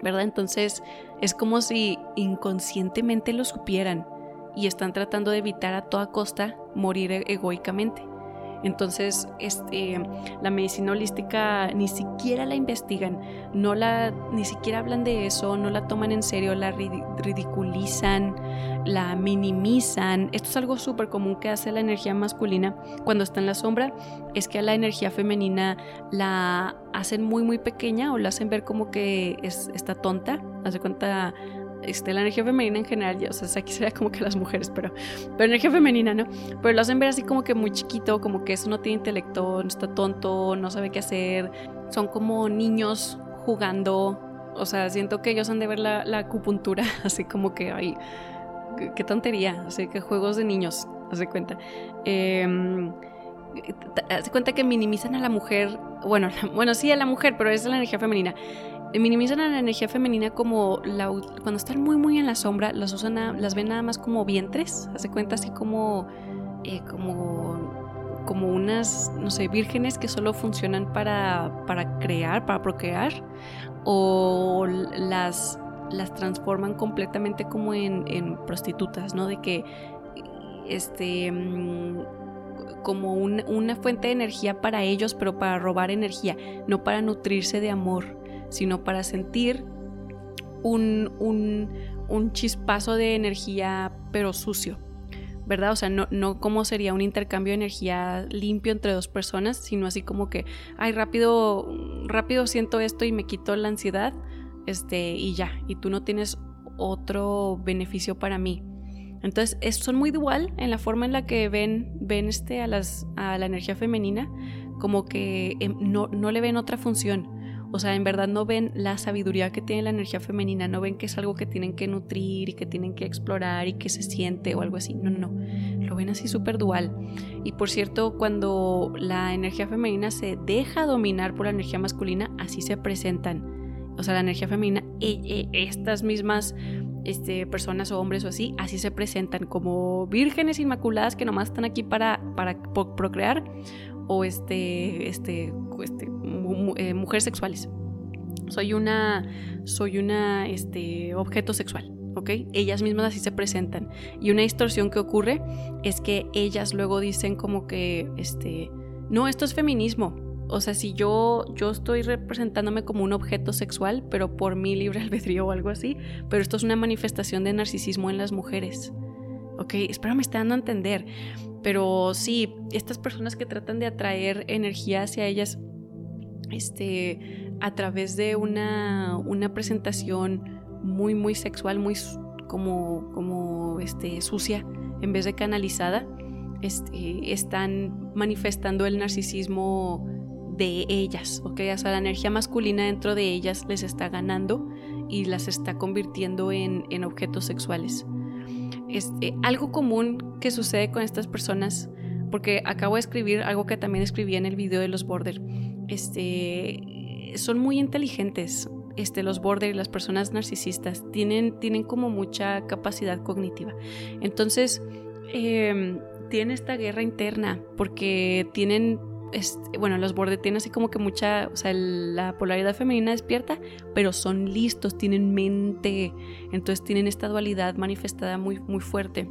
¿verdad? Entonces es como si inconscientemente lo supieran y están tratando de evitar a toda costa morir e-, egoicamente. Entonces, este, la medicina holística ni siquiera la investigan, no la, ni siquiera hablan de eso, no la toman en serio, la ridiculizan, la minimizan. Esto es algo súper común que hace la energía masculina cuando está en la sombra, es que a la energía femenina la hacen muy muy pequeña o la hacen ver como que es, está tonta. Hace cuenta este, la energía femenina en general, ya, o sea, aquí sería como que las mujeres, pero, pero energía femenina, ¿no? Pero lo hacen ver así como que muy chiquito, como que eso no tiene intelecto, no está tonto, no sabe qué hacer, son como niños jugando, o sea, siento que ellos han de ver la, la acupuntura así como que, ay, qué, tontería, o sea, que juegos de niños, hace cuenta. Eh, hace cuenta que minimizan a la mujer, bueno, bueno, sí a la mujer, pero es la energía femenina minimizan a la energía femenina como la, cuando están muy muy en la sombra, las usan las ven nada más como vientres, hace cuenta así como eh, como como unas, no sé, vírgenes que solo funcionan para, para crear, para procrear, o las, las transforman completamente como en, en prostitutas, ¿no? De que, este, mm, como una fuente de energía para ellos, pero para robar energía, no para nutrirse de amor sino para sentir un, un, chispazo de energía, pero sucio. ¿verdad? O sea, no, no como sería un intercambio de energía limpio entre dos personas, sino así como que, ay, rápido, rápido siento esto y me quito la ansiedad, este, y ya, y tú no tienes otro beneficio para mí. Entonces, son muy dual en la forma en la que ven, ven este, a, las, a la energía femenina, como que em, no, no le ven otra función. O sea, en verdad no ven la sabiduría que tiene la energía femenina, no ven que es algo que tienen que nutrir y que tienen que explorar y que se siente o algo así. No, no, no. Lo ven así súper dual. Y por cierto, cuando la energía femenina se deja dominar por la energía masculina, así se presentan. O sea, la energía femenina, e, e, estas mismas este, personas o hombres o así, así se presentan como vírgenes inmaculadas que nomás están aquí para, para procrear o este, este, este eh, mujeres sexuales. Soy una, soy una, este, objeto sexual. ¿ok? Ellas mismas así se presentan. Y una distorsión que ocurre es que ellas luego dicen como que, este, no, esto es feminismo. O sea, si yo, yo estoy representándome como un objeto sexual, pero por mi libre albedrío o algo así, pero esto es una manifestación de narcisismo en las mujeres. ¿Ok? Espero me esté dando a entender. Pero sí, estas personas que tratan de atraer energía hacia ellas este, a través de una, una presentación muy, muy sexual, muy como, como este, sucia, en vez de canalizada, este, están manifestando el narcisismo de ellas, ¿ok? O sea, la energía masculina dentro de ellas les está ganando y las está convirtiendo en, en objetos sexuales. Este, algo común que sucede con estas personas, porque acabo de escribir algo que también escribí en el video de los border, este, son muy inteligentes. Este, los border y las personas narcisistas tienen, tienen como mucha capacidad cognitiva. Entonces, em, tienen esta guerra interna porque tienen este, bueno, los bordes tienen así como que mucha, o sea, la polaridad femenina despierta, pero son listos, tienen mente, entonces tienen esta dualidad manifestada muy, muy fuerte.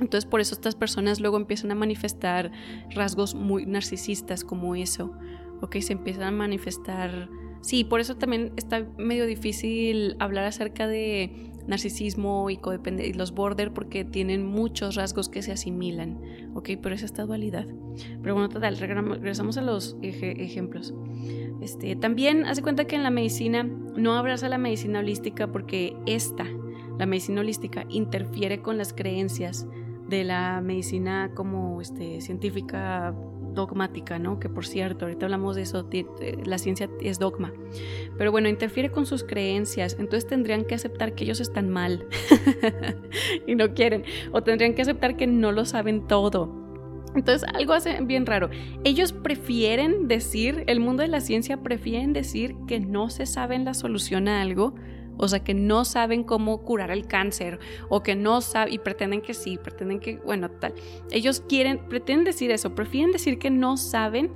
Entonces por eso estas personas luego empiezan a manifestar rasgos muy narcisistas como eso, ok, se empiezan a manifestar, sí, por eso también está medio difícil hablar acerca de narcisismo y, y los border porque tienen muchos rasgos que se asimilan, ¿ok? Pero es esta dualidad. Pero bueno, total, regresamos a los ejemplos. Este, también hace cuenta que en la medicina no abraza la medicina holística porque esta, la medicina holística, interfiere con las creencias de la medicina como este, científica dogmática, ¿no? Que por cierto, ahorita hablamos de eso, la ciencia es dogma. Pero bueno, interfiere con sus creencias, entonces tendrían que aceptar que ellos están mal y no quieren, o tendrían que aceptar que no lo saben todo. Entonces, algo hace bien raro. Ellos prefieren decir, el mundo de la ciencia prefieren decir que no se sabe la solución a algo o sea, que no saben cómo curar el cáncer o que no saben y pretenden que sí, pretenden que, bueno, tal. Ellos quieren, pretenden decir eso, prefieren decir que no saben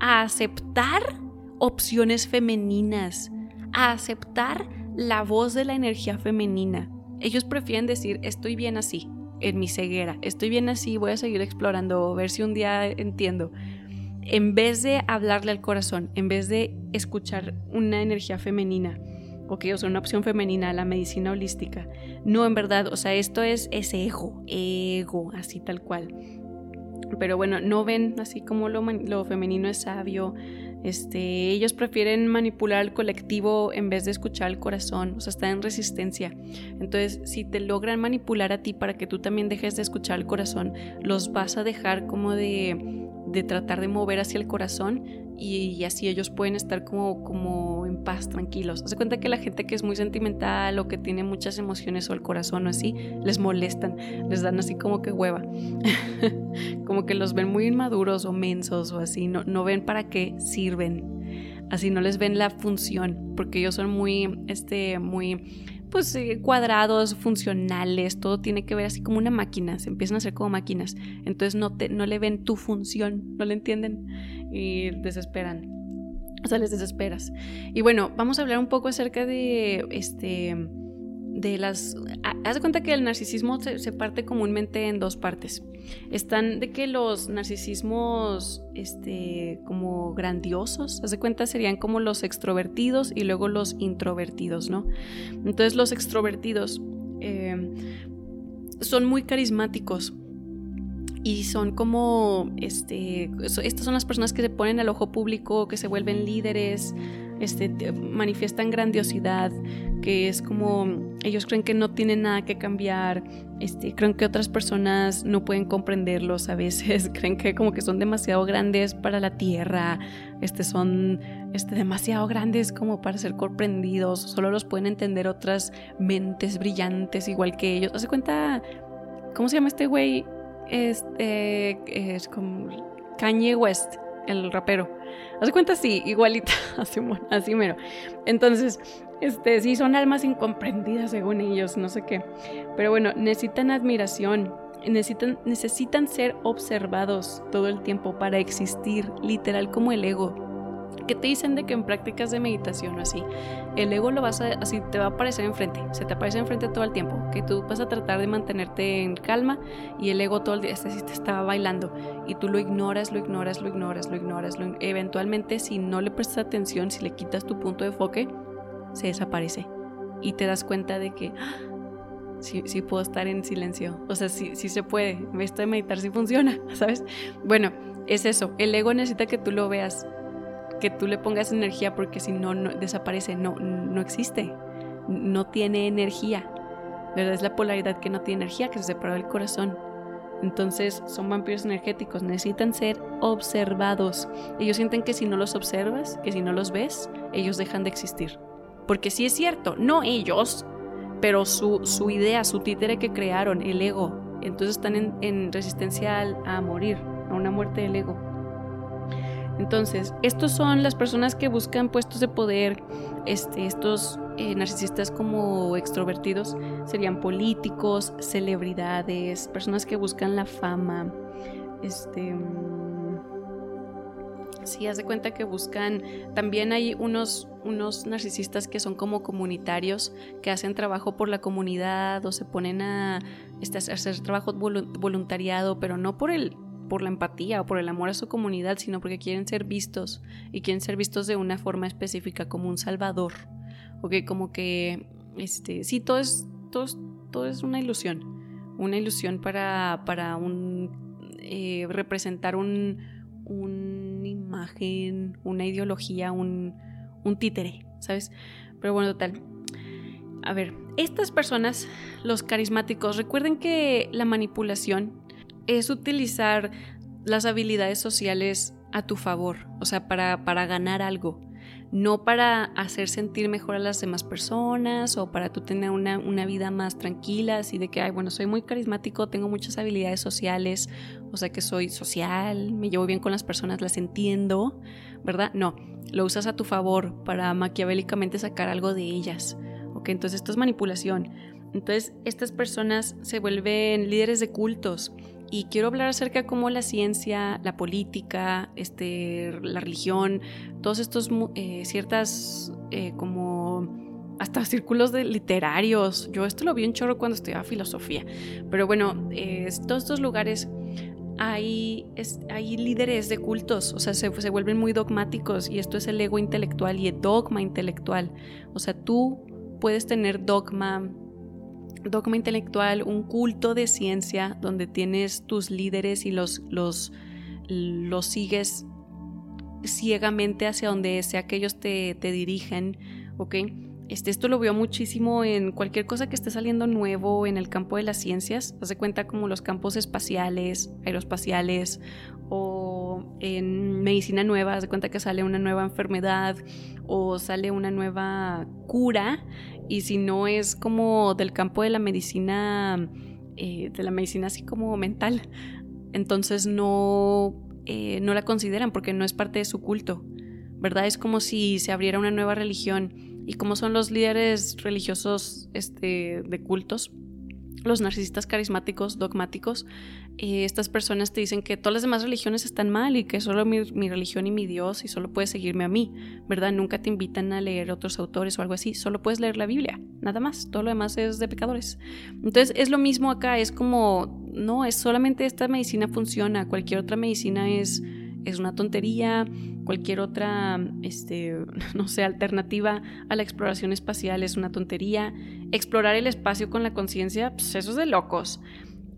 a aceptar opciones femeninas, a aceptar la voz de la energía femenina. Ellos prefieren decir, estoy bien así, en mi ceguera, estoy bien así, voy a seguir explorando, ver si un día entiendo. En vez de hablarle al corazón, en vez de escuchar una energía femenina, ok, o sea, una opción femenina, la medicina holística. No, en verdad, o sea, esto es ese ego, ego, así tal cual. Pero bueno, no ven así como lo, lo femenino es sabio. Este, ellos prefieren manipular al colectivo en vez de escuchar al corazón, o sea, están en resistencia. Entonces, si te logran manipular a ti para que tú también dejes de escuchar al corazón, los vas a dejar como de, de tratar de mover hacia el corazón y, así ellos pueden estar como, como en paz, tranquilos. Hace cuenta que la gente que es muy sentimental o que tiene muchas emociones o el corazón o así, les molestan, les dan así como que hueva. como que los ven muy inmaduros o mensos o así, no, no ven para qué sirven. Así no les ven la función, porque ellos son muy, este, muy pues eh, cuadrados, funcionales, todo tiene que ver así como una máquina, se empiezan a hacer como máquinas. Entonces no, te, no le ven tu función, no le entienden y desesperan. O sea, les desesperas. Y bueno, vamos a hablar un poco acerca de este de las... Haz de cuenta que el narcisismo se, parte comúnmente en dos partes. Están de que los narcisismos este, como grandiosos, haz de cuenta serían como los extrovertidos y luego los introvertidos, ¿no? Entonces los extrovertidos eh, son muy carismáticos, y son como, este, estas son las personas que se ponen al ojo público, que se vuelven líderes, este, manifiestan grandiosidad, que es como ellos creen que no tienen nada que cambiar, este, creen que otras personas no pueden comprenderlos a veces, creen que como que son demasiado grandes para la tierra, este, son este, demasiado grandes como para ser comprendidos, solo los pueden entender otras mentes brillantes igual que ellos. ¿Hace cuenta? ¿Cómo se llama este güey? Este, es como Kanye West, el rapero. Hace cuenta, sí, igualita, así, así mero. Entonces, este, sí, son almas incomprendidas según ellos, no sé qué. Pero bueno, necesitan admiración, necesitan, necesitan ser observados todo el tiempo para existir, literal como el ego. ¿Qué te dicen de que en prácticas de meditación o así, el ego lo vas a, así te va a aparecer enfrente, se te aparece enfrente todo el tiempo, que tú vas a tratar de mantenerte en calma y el ego todo el día este, te estaba bailando y tú lo ignoras, lo ignoras, lo ignoras, lo ignoras, eventualmente si no le prestas atención, si le quitas tu punto de enfoque, se desaparece y te das cuenta de que ¡ah! sí puedo estar en silencio, o sea, sí, sí se puede, esto de meditar sí funciona, ¿sabes? Bueno, es eso, el ego necesita que tú lo veas que tú le pongas energía porque si no, desaparece, no, no existe, no tiene energía. ¿Verdad? Es la polaridad que no tiene energía, que se separó del corazón. Entonces son vampiros energéticos, necesitan ser observados. Ellos sienten que si no los observas, que si no los ves, ellos dejan de existir. Porque sí es cierto, no ellos, pero su, su idea, su títere que crearon, el ego. Entonces están en, en resistencia a morir, a una muerte del ego. Entonces, estos son las personas que buscan puestos de poder, este, estos eh, narcisistas como extrovertidos serían políticos, celebridades, personas que buscan la fama, este... Sí, haz de cuenta que buscan. También hay unos, unos narcisistas que son como comunitarios, que hacen trabajo por la comunidad o se ponen a, este, a hacer trabajo voluntariado, pero no por el, por la empatía o por el amor a su comunidad, sino porque quieren ser vistos y quieren ser vistos de una forma específica, como un salvador. Ok, como que, este, sí, todo es, todo, todo es una ilusión. Una ilusión para, para un, eh, representar un, una imagen, una ideología, un, un títere, ¿sabes? Pero bueno, total. A ver, estas personas, los carismáticos, recuerden que la manipulación es utilizar las habilidades sociales a tu favor, o sea, para, para ganar algo, no para hacer sentir mejor a las demás personas o para tú tener una, una, vida más tranquila, así de que, ay, bueno, soy muy carismático, tengo muchas habilidades sociales, o sea que soy social, me llevo bien con las personas, las entiendo, ¿verdad? No, lo usas a tu favor para maquiavélicamente sacar algo de ellas, ¿ok? Entonces esto es manipulación. Entonces estas personas se vuelven líderes de cultos y quiero hablar acerca de cómo la ciencia, la política, este, la religión, todos estos eh, ciertas eh, como hasta círculos de literarios. Yo esto lo vi un chorro cuando estudiaba filosofía, pero bueno, todos estos lugares hay, hay líderes de cultos, o sea, se, se vuelven muy dogmáticos y esto es el ego intelectual y el dogma intelectual. O sea, tú puedes tener dogma dogma intelectual, un culto de ciencia donde tienes tus líderes y los, los, los sigues ciegamente hacia donde sea que ellos te, te dirigen, ¿ok? Este, esto lo veo muchísimo en cualquier cosa que esté saliendo nuevo en el campo de las ciencias. Haz de cuenta como los campos espaciales, aeroespaciales o en medicina nueva. Haz de cuenta que sale una nueva enfermedad o sale una nueva cura y si no es como del campo de la medicina, eh, de la medicina así como mental, entonces no, eh, no la consideran porque no es parte de su culto, ¿verdad? Es como si se abriera una nueva religión y como son los líderes religiosos este, de cultos, los narcisistas carismáticos, dogmáticos, eh, estas personas te dicen que todas las demás religiones están mal y que solo mi, religión y mi Dios y solo puedes seguirme a mí, ¿verdad? Nunca te invitan a leer otros autores o algo así, solo puedes leer la Biblia, nada más, todo lo demás es de pecadores. Entonces es lo mismo acá, es como, no, es solamente esta medicina funciona, cualquier otra medicina es, es una tontería, cualquier otra, este, no sé, alternativa a la exploración espacial es una tontería. Explorar el espacio con la conciencia, pues eso es de locos.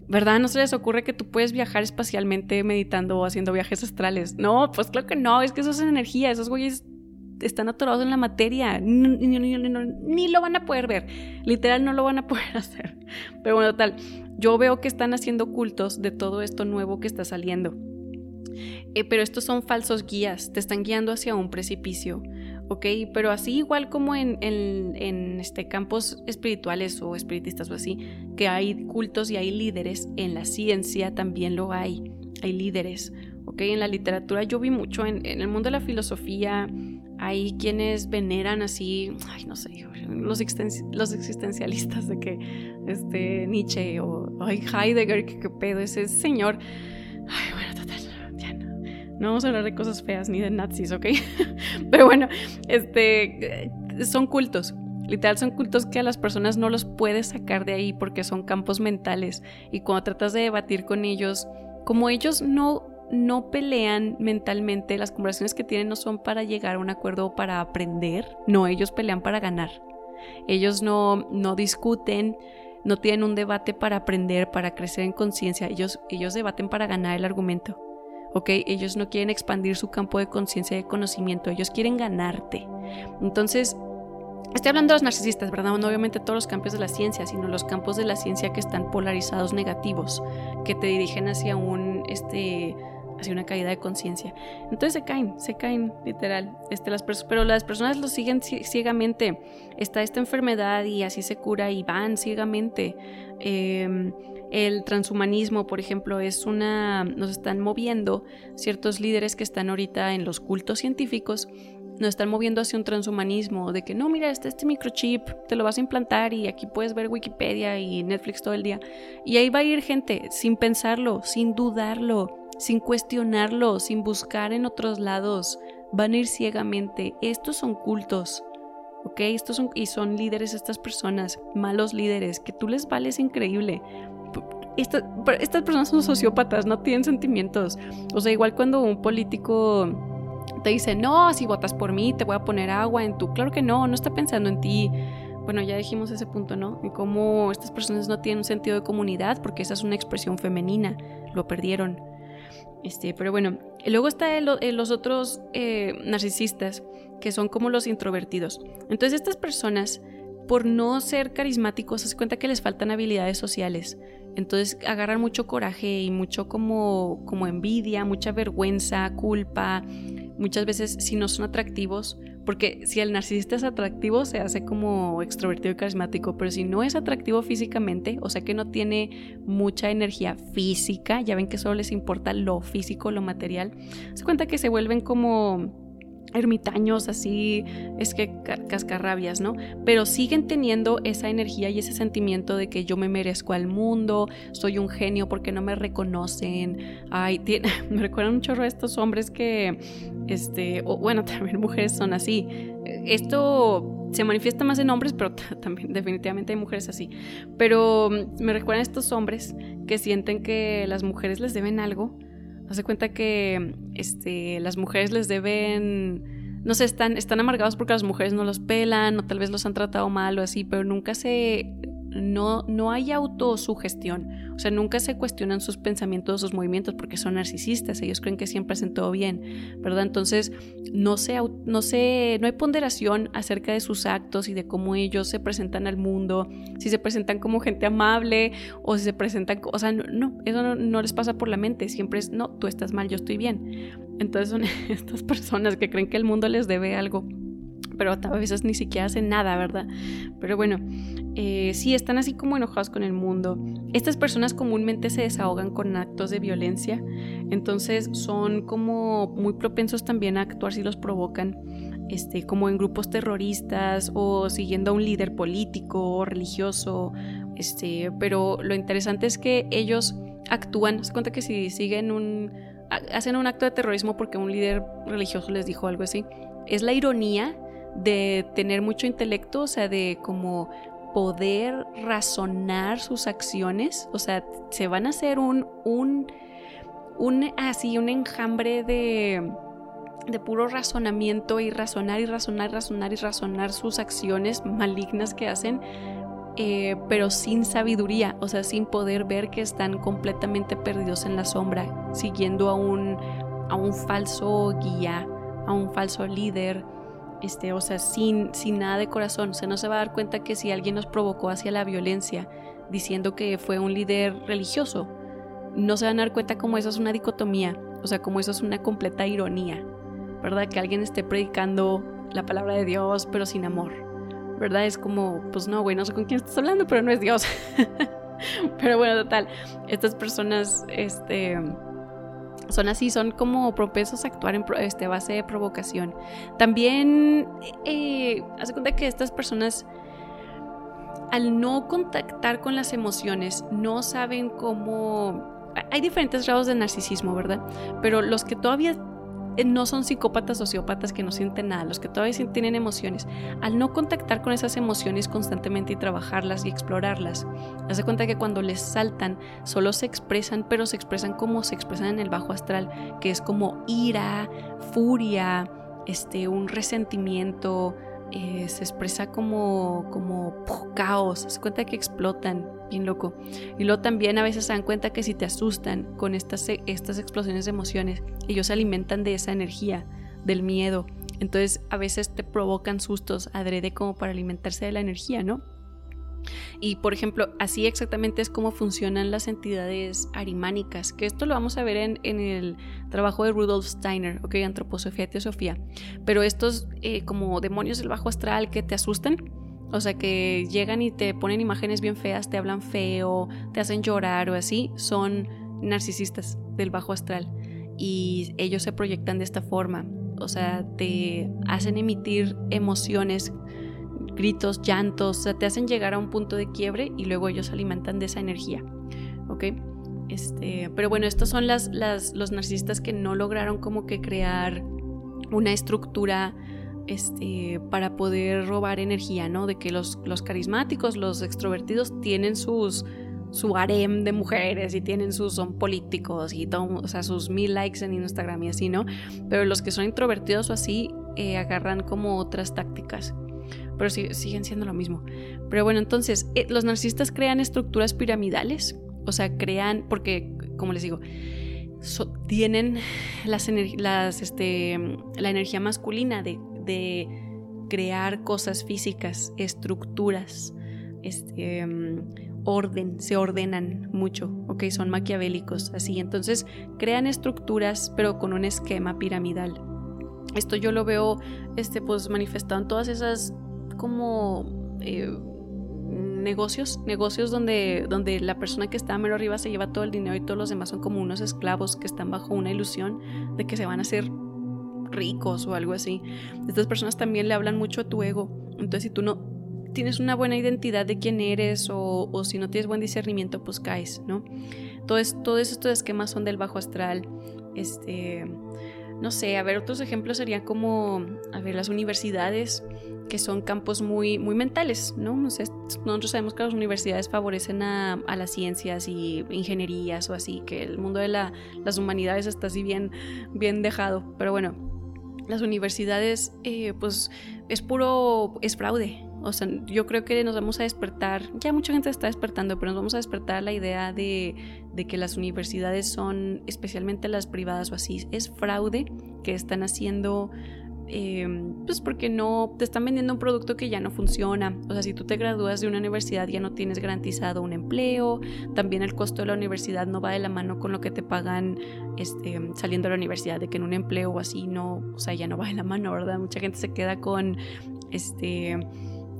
¿Verdad? ¿No se les ocurre que tú puedes viajar espacialmente meditando o haciendo viajes astrales? No, pues claro que no, es que eso es energía, esos güeyes están atorados en la materia, ni, lo van a poder ver, literal no lo van a poder hacer. Pero bueno, tal, yo veo que están haciendo cultos de todo esto nuevo que está saliendo. Eh, pero estos son falsos guías, te están guiando hacia un precipicio, ¿ok? Pero así igual como en, en, este, campos espirituales o espiritistas o así, que hay cultos y hay líderes, en la ciencia también lo hay, hay líderes, ¿ok? En la literatura yo vi mucho, en, en el mundo de la filosofía, hay quienes veneran así, ay, no sé, los, existencialistas de que este Nietzsche o ay, Heidegger, que, pedo ese señor. Ay, bueno, total, no. Vamos a hablar de cosas feas ni de nazis, ¿ok? Pero bueno, este, son cultos. Literal son cultos que a las personas no los puedes sacar de ahí porque son campos mentales y cuando tratas de debatir con ellos, como ellos no no pelean mentalmente, las conversaciones que tienen no son para llegar a un acuerdo o para aprender, no, ellos pelean para ganar. Ellos no, no discuten, no tienen un debate para aprender, para crecer en conciencia, ellos, ellos debaten para ganar el argumento. ¿Ok? Ellos no quieren expandir su campo de conciencia y de conocimiento, ellos quieren ganarte. Entonces, estoy hablando de los narcisistas, ¿verdad? No obviamente todos los campos de la ciencia, sino los campos de la ciencia que están polarizados negativos, que te dirigen hacia un, este, hacia una caída de conciencia. Entonces se caen, se caen, literal. Este, las pero las personas lo siguen ciegamente. Está esta enfermedad y así se cura y van ciegamente. Em, el transhumanismo, por ejemplo, es una. Nos están moviendo ciertos líderes que están ahorita en los cultos científicos. Nos están moviendo hacia un transhumanismo de que no, mira, está este microchip, te lo vas a implantar y aquí puedes ver Wikipedia y Netflix todo el día. Y ahí va a ir gente sin pensarlo, sin dudarlo, sin cuestionarlo, sin buscar en otros lados. Van a ir ciegamente. Estos son cultos. ¿Ok? Estos y son líderes estas personas, malos líderes, que tú les vales increíble. estas personas son sociópatas, no tienen sentimientos. O sea, igual cuando un político te dice, no, si votas por mí, te voy a poner agua en tu... Claro que no, no está pensando en ti. Bueno, ya dijimos ese punto, ¿no? En cómo estas personas no tienen un sentido de comunidad porque esa es una expresión femenina, lo perdieron. Este, pero bueno, luego está los otros eh, narcisistas, que son como los introvertidos. Entonces estas personas, por no ser carismáticos, se cuenta que les faltan habilidades sociales. Entonces agarran mucho coraje y mucho como, como envidia, mucha vergüenza, culpa. Muchas veces si no son atractivos, porque si el narcisista es atractivo, se hace como extrovertido y carismático, pero si no es atractivo físicamente, o sea que no tiene mucha energía física, ya ven que solo les importa lo físico, lo material, se cuenta que se vuelven como ermitaños así, es que cascarrabias, ¿no? Pero siguen teniendo esa energía y ese sentimiento de que yo me merezco al mundo, soy un genio porque no me reconocen. Ay, me recuerdan un chorro a estos hombres que, este, o bueno, también mujeres son así. Esto se manifiesta más en hombres, pero también definitivamente hay mujeres así. Pero mm, me recuerdan a estos hombres que sienten que las mujeres les deben algo Hace cuenta que este, las mujeres les deben, no sé, están, están amargados porque las mujeres no los pelan o tal vez los han tratado mal o así, pero nunca se no, no hay autosugestión, o sea, nunca se cuestionan sus pensamientos, sus movimientos, porque son narcisistas, ellos creen que siempre hacen todo bien, ¿verdad? Entonces, no, se, no, no hay ponderación acerca de sus actos y de cómo ellos se presentan al mundo, si se presentan como gente amable o si se presentan, o sea, no, eso no, no les pasa por la mente, siempre es, no, tú estás mal, yo estoy bien. Entonces son estas personas que creen que el mundo les debe algo pero a veces ni siquiera hacen nada, ¿verdad? Pero bueno, eh, sí, están así como enojados con el mundo. Estas personas comúnmente se desahogan con actos de violencia, entonces son como muy propensos también a actuar si los provocan, este, como en grupos terroristas o siguiendo a un líder político o religioso, este, pero lo interesante es que ellos actúan, se cuenta que si siguen un, hacen un acto de terrorismo porque un líder religioso les dijo algo así, es la ironía de tener mucho intelecto, o sea, de como poder razonar sus acciones, o sea, se van a hacer un, un, un así, un enjambre de, de puro razonamiento y razonar y razonar, razonar y razonar sus acciones malignas que hacen, eh, pero sin sabiduría, o sea, sin poder ver que están completamente perdidos en la sombra, siguiendo a un, a un falso guía, a un falso líder, este, o sea, sin, sin nada de corazón. O sea, no se va a dar cuenta que si alguien nos provocó hacia la violencia, diciendo que fue un líder religioso, no se van a dar cuenta como eso es una dicotomía, o sea, como eso es una completa ironía, ¿verdad? Que alguien esté predicando la palabra de Dios, pero sin amor, ¿verdad? Es como, pues no, güey, no sé con quién estás hablando, pero no es Dios. pero bueno, total, estas personas, este son así, son como propensos a actuar en este, base de provocación. También, eh, hace cuenta que estas personas, al no contactar con las emociones, no saben cómo... Hay diferentes grados de narcisismo, ¿verdad? Pero los que todavía eh, no son psicópatas sociópatas que no sienten nada, los que todavía tienen emociones, al no contactar con esas emociones constantemente y trabajarlas y explorarlas, hace cuenta que cuando les saltan solo se expresan, pero se expresan como se expresan en el bajo astral, que es como ira, furia, este, un resentimiento, eh, se expresa como, como caos, se cuenta que explotan, bien loco. Y luego también a veces se dan cuenta que si te asustan con estas, estas explosiones de emociones, ellos se alimentan de esa energía, del miedo. Entonces a veces te provocan sustos adrede como para alimentarse de la energía, ¿no? Y por ejemplo, así exactamente es como funcionan las entidades arimánicas, que esto lo vamos a ver en, el trabajo de Rudolf Steiner, ok, Antroposofía y Teosofía. Pero estos eh, como demonios del bajo astral que te asustan, o sea, que llegan y te ponen imágenes bien feas, te hablan feo, te hacen llorar o así, son narcisistas del bajo astral. Y ellos se proyectan de esta forma. O sea, te hacen emitir emociones gritos, llantos, o sea, te hacen llegar a un punto de quiebre y luego ellos alimentan de esa energía, ¿ok? Este, pero bueno, estos son las, los narcisistas que no lograron como que crear una estructura este, para poder robar energía, ¿no? De que los, los carismáticos, los extrovertidos tienen sus su harem de mujeres y tienen sus son políticos y todo, o sea, sus mil likes en Instagram y así, ¿no? Pero los que son introvertidos o así eh, agarran como otras tácticas pero siguen siendo lo mismo. Pero bueno, entonces, eh, los narcisistas crean estructuras piramidales, o sea, crean, porque, como les digo, tienen las, este, la energía masculina de, de, crear cosas físicas, estructuras, este, orden, se ordenan mucho, ok, son maquiavélicos, así. Entonces, crean estructuras, pero con un esquema piramidal. Esto yo lo veo este, pues, manifestado en todas esas como eh, negocios, negocios donde, donde la persona que está mero arriba se lleva todo el dinero y todos los demás son como unos esclavos que están bajo una ilusión de que se van a hacer ricos o algo así. Estas personas también le hablan mucho a tu ego. Entonces si tú no tienes una buena identidad de quién eres o, o si no tienes buen discernimiento, pues caes, ¿no? Todo todos estos esquemas son del bajo astral. Este, no sé, a ver, otros ejemplos serían como, a ver, las universidades que son campos muy, muy mentales, ¿no? nosotros sabemos que las universidades favorecen a, las ciencias y ingenierías o así, que el mundo de las humanidades está así bien, bien dejado, pero bueno, las universidades, eh, pues es puro, es fraude. O sea, yo creo que nos vamos a despertar, ya mucha gente está despertando, pero nos vamos a despertar la idea de, de que las universidades son, especialmente las privadas o así, es fraude que están haciendo Em, pues porque no te están vendiendo un producto que ya no funciona. O sea, si tú te gradúas de una universidad ya no tienes garantizado un empleo, también el costo de la universidad no va de la mano con lo que te pagan este, saliendo de la universidad, de que en un empleo o así no, o sea, ya no va de la mano, ¿verdad? Mucha gente se queda con este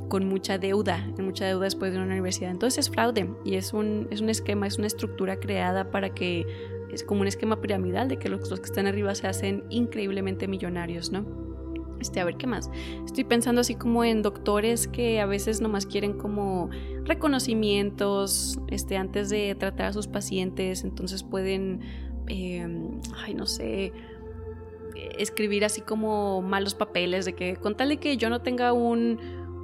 con mucha deuda, mucha deuda después de una universidad. Entonces es fraude y es un, es un esquema, es una estructura creada para que es como un esquema piramidal de que los, los que están arriba se hacen increíblemente millonarios, ¿no? Este, a ver qué más. Estoy pensando así como en doctores que a veces nomás quieren como reconocimientos este, antes de tratar a sus pacientes, entonces pueden, em, ay, no sé, escribir así como malos papeles de que con tal de que yo no tenga un,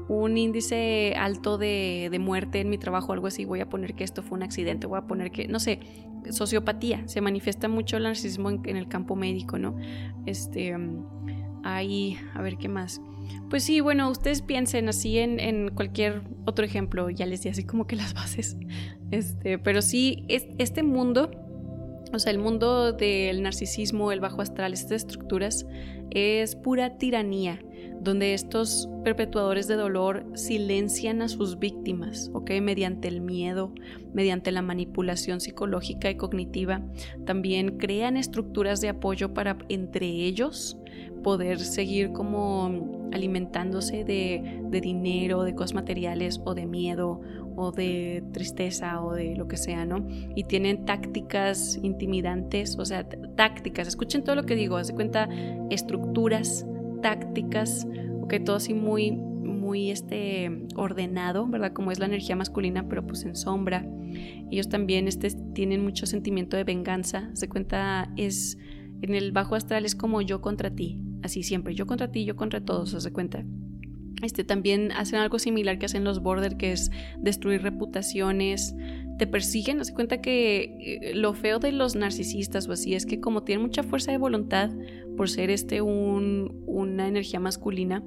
un índice alto de, de, muerte en mi trabajo algo así, voy a poner que esto fue un accidente, voy a poner que, no sé, sociopatía, se manifiesta mucho el narcisismo en, en el campo médico, ¿no? Este Ahí, a ver qué más. Pues sí, bueno, ustedes piensen así en, cualquier otro ejemplo, ya les di así como que las bases. Este, pero sí, este mundo, o sea, el mundo del narcisismo, el bajo astral, estas estructuras, es pura tiranía. Donde estos perpetuadores de dolor silencian a sus víctimas, ¿ok? Mediante el miedo, mediante la manipulación psicológica y cognitiva. También crean estructuras de apoyo para entre ellos poder seguir como alimentándose de, de dinero, de cosas materiales o de miedo o de tristeza o de lo que sea, ¿no? Y tienen tácticas intimidantes, o sea, tácticas, escuchen todo lo que digo, haz cuenta, estructuras, tácticas, que todo así muy, muy este, ordenado, ¿verdad? Como es la energía masculina, pero pues en sombra. Ellos también este, tienen mucho sentimiento de venganza, se cuenta, es, en el bajo astral es como yo contra ti, así siempre, yo contra ti, yo contra todos, se cuenta. Este, también hacen algo similar que hacen los border, que es destruir reputaciones, te persiguen, se cuenta que eh, lo feo de los narcisistas o así es que como tienen mucha fuerza de voluntad por ser este un, una energía masculina,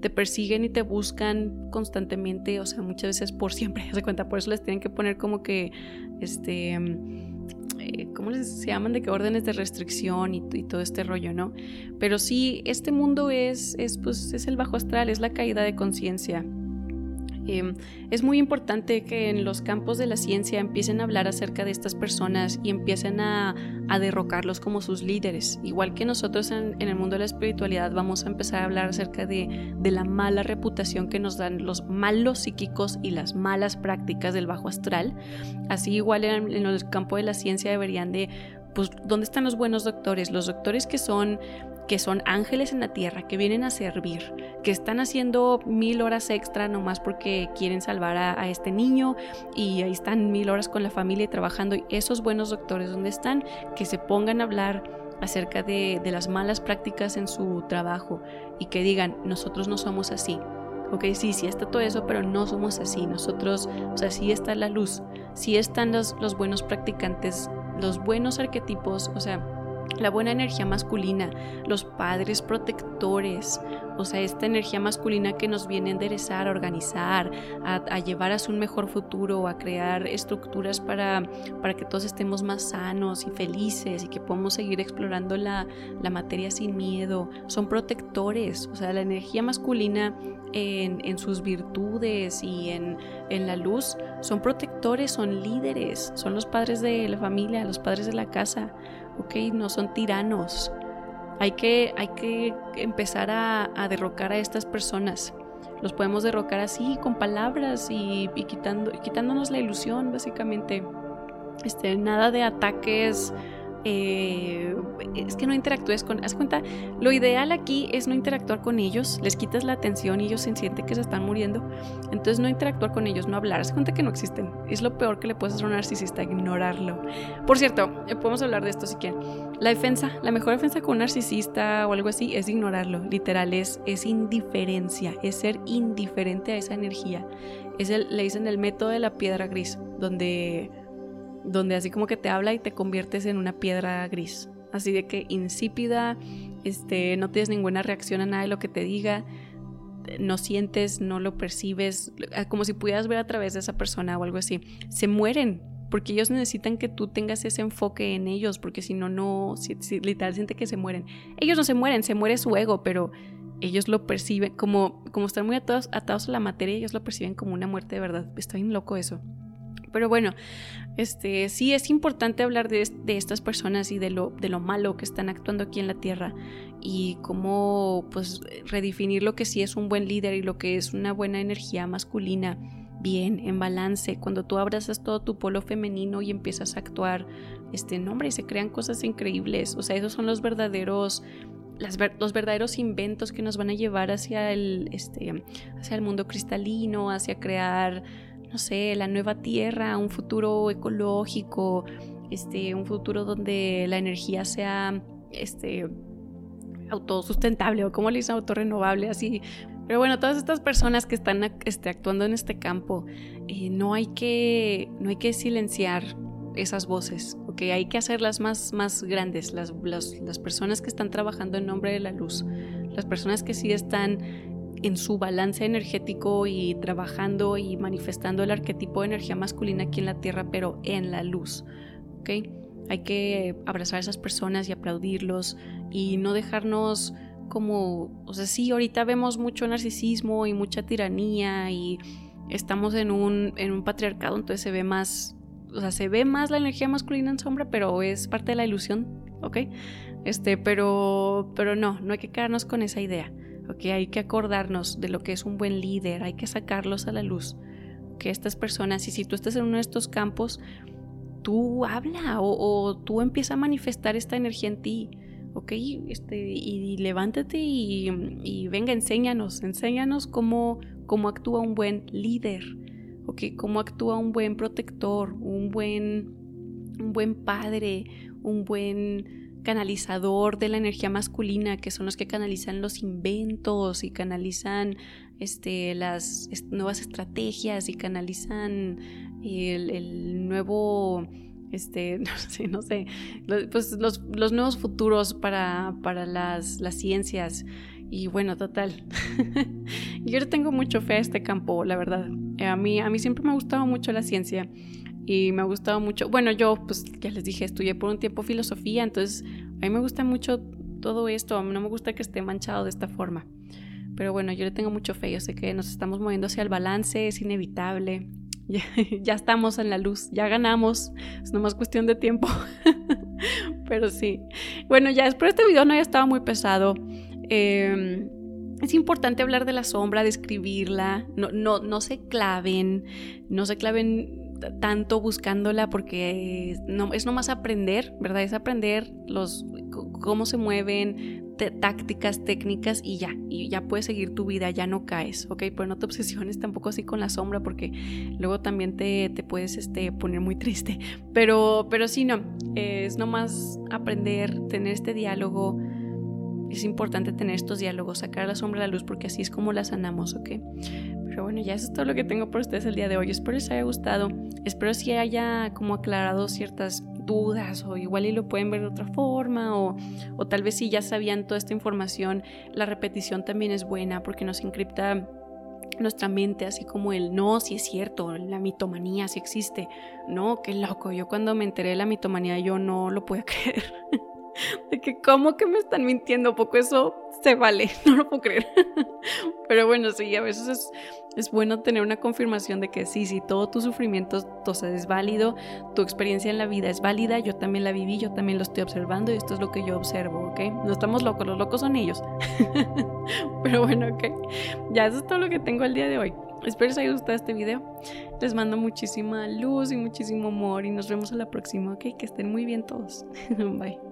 te persiguen y te buscan constantemente, o sea, muchas veces por siempre, se cuenta, por eso les tienen que poner como que, este, eh, ¿cómo se llaman? De que órdenes de restricción y, y, todo este rollo, ¿no? Pero sí, este mundo es, es, pues, es el bajo astral, es la caída de conciencia. Em, es muy importante que en los campos de la ciencia empiecen a hablar acerca de estas personas y empiecen a, derrocarlos como sus líderes. Igual que nosotros en, el mundo de la espiritualidad vamos a empezar a hablar acerca de, la mala reputación que nos dan los malos psíquicos y las malas prácticas del bajo astral. Así igual en, en el campo de la ciencia deberían de pues, ¿dónde están los buenos doctores? Los doctores que son que son ángeles en la tierra, que vienen a servir, que están haciendo mil horas extra nomás porque quieren salvar a, este niño y ahí están mil horas con la familia y trabajando. Y esos buenos doctores, ¿dónde están? Que se pongan a hablar acerca de, las malas prácticas en su trabajo y que digan, nosotros no somos así. Ok, sí, sí está todo eso, pero no somos así. Nosotros, o sea, sí está la luz, sí están los buenos practicantes, los buenos arquetipos, o sea, la buena energía masculina, los padres protectores, o sea, esta energía masculina que nos viene a enderezar, a organizar, a, llevar a un mejor futuro, a crear estructuras para, para que todos estemos más sanos y felices y que podamos seguir explorando la, materia sin miedo. Son protectores, o sea, la energía masculina en, sus virtudes y en, en la luz son protectores, son líderes, son los padres de la familia, los padres de la casa ok, no son tiranos. Hay que, hay que empezar a, derrocar a estas personas. Los podemos derrocar así, con palabras y, quitando, quitándonos la ilusión, básicamente. Este, nada de ataques eh, es que no interactúes con, haz cuenta, lo ideal aquí es no interactuar con ellos, les quitas la atención y ellos se sienten que se están muriendo, entonces no interactuar con ellos, no hablar, haz cuenta que no existen, es lo peor que le puedes hacer a un narcisista, ignorarlo. Por cierto, eh, podemos hablar de esto si quieren. La defensa, la mejor defensa con un narcisista o algo así es ignorarlo, literal, es, es indiferencia, es ser indiferente a esa energía. Es el, le dicen el método de la piedra gris, donde donde así como que te habla y te conviertes en una piedra gris. Así de que insípida, este, no tienes ninguna reacción a nada de lo que te diga, no sientes, no lo percibes, como si pudieras ver a través de esa persona o algo así. Se mueren porque ellos necesitan que tú tengas ese enfoque en ellos, porque si no, no, si, literal siente que se mueren. Ellos no se mueren, se muere su ego, pero ellos lo perciben como, como están muy atados, atados a la materia, ellos lo perciben como una muerte de verdad. Está bien loco eso. Pero bueno, este, sí es importante hablar de, estas personas y de lo, malo que están actuando aquí en la Tierra y cómo pues redefinir lo que sí es un buen líder y lo que es una buena energía masculina bien, en balance, cuando tú abrazas todo tu polo femenino y empiezas a actuar, este, nombre y se crean cosas increíbles, o sea, esos son los verdaderos los verdaderos inventos que nos van a llevar hacia el, este, hacia el mundo cristalino, hacia crear no sé, la nueva tierra, un futuro ecológico, este, un futuro donde la energía sea este, autosustentable o como le dicen, autorrenovable, así. Pero bueno, todas estas personas que están este, actuando en este campo, eh, no, hay que, no hay que silenciar esas voces. Hay que hacerlas más, más grandes, las, las, las personas que están trabajando en nombre de la luz, las personas que sí están en su balance energético y trabajando y manifestando el arquetipo de energía masculina aquí en la Tierra, pero en la luz. ¿ok? Hay que abrazar a esas personas y aplaudirlos y no dejarnos como, o sea, sí, ahorita vemos mucho narcisismo y mucha tiranía y estamos en un, en un patriarcado, entonces se ve más, o sea, se ve más la energía masculina en sombra, pero es parte de la ilusión, ¿ok? Este, pero, pero no, no hay que quedarnos con esa idea, ¿ok? Hay que acordarnos de lo que es un buen líder, hay que sacarlos a la luz, que estas personas, y si tú estás en uno de estos campos, tú habla o, tú empieza a manifestar esta energía en ti, ¿ok? Este, y, levántate y, venga, enséñanos, enséñanos cómo, cómo actúa un buen líder, ¿ok? Cómo actúa un buen protector, un buen, un buen padre, un buen canalizador de la energía masculina, que son los que canalizan los inventos y canalizan este, las nuevas estrategias y canalizan el, nuevo, este, no sé, no sé, pues los, nuevos futuros para, para las, las ciencias. Y bueno, total. Yo tengo mucho fe a este campo, la verdad. A mí, a mí siempre me ha gustado mucho la ciencia y me ha gustado mucho. Bueno, yo, pues ya les dije, estudié por un tiempo filosofía, entonces a mí me gusta mucho todo esto, no me gusta que esté manchado de esta forma. Pero bueno, yo le tengo mucho fe, yo sé que nos estamos moviendo hacia el balance, es inevitable. Ya, estamos en la luz, ya ganamos, es nomás cuestión de tiempo. Pero sí. Bueno, ya de este video no ya estaba muy pesado. Em, es importante hablar de la sombra, describirla, no, no, no se claven, no se claven tanto buscándola porque no, es nomás aprender, ¿verdad? Es aprender los, cómo se mueven, tácticas, técnicas y ya, y ya puedes seguir tu vida, ya no caes, ¿ok? Pero no te obsesiones tampoco así con la sombra porque luego también te, te puedes este, poner muy triste. Pero, pero sí, no, es nomás aprender, tener este diálogo. Es importante tener estos diálogos, sacar la sombra a la luz porque así es como la sanamos, ¿ok? Pero bueno, ya eso es todo lo que tengo por ustedes el día de hoy. Espero les haya gustado. Espero si haya como aclarado ciertas dudas o igual y lo pueden ver de otra forma o, o tal vez si ya sabían toda esta información, la repetición también es buena porque nos encripta nuestra mente, así como el no, si es cierto, la mitomanía si existe. No, qué loco. Yo cuando me enteré de la mitomanía yo no lo podía creer. De que cómo que me están mintiendo, poco eso se vale, no lo puedo creer. Pero bueno, sí, a veces es, es bueno tener una confirmación de que sí, sí, todo tu sufrimiento es válido, tu experiencia en la vida es válida, yo también la viví, yo también lo estoy observando y esto es lo que yo observo, ¿ok? No estamos locos, los locos son ellos. Pero bueno, ok. Ya eso es todo lo que tengo el día de hoy. Espero les haya gustado este video. Les mando muchísima luz y muchísimo amor y nos vemos a la próxima, ¿ok? Que estén muy bien todos. Bye.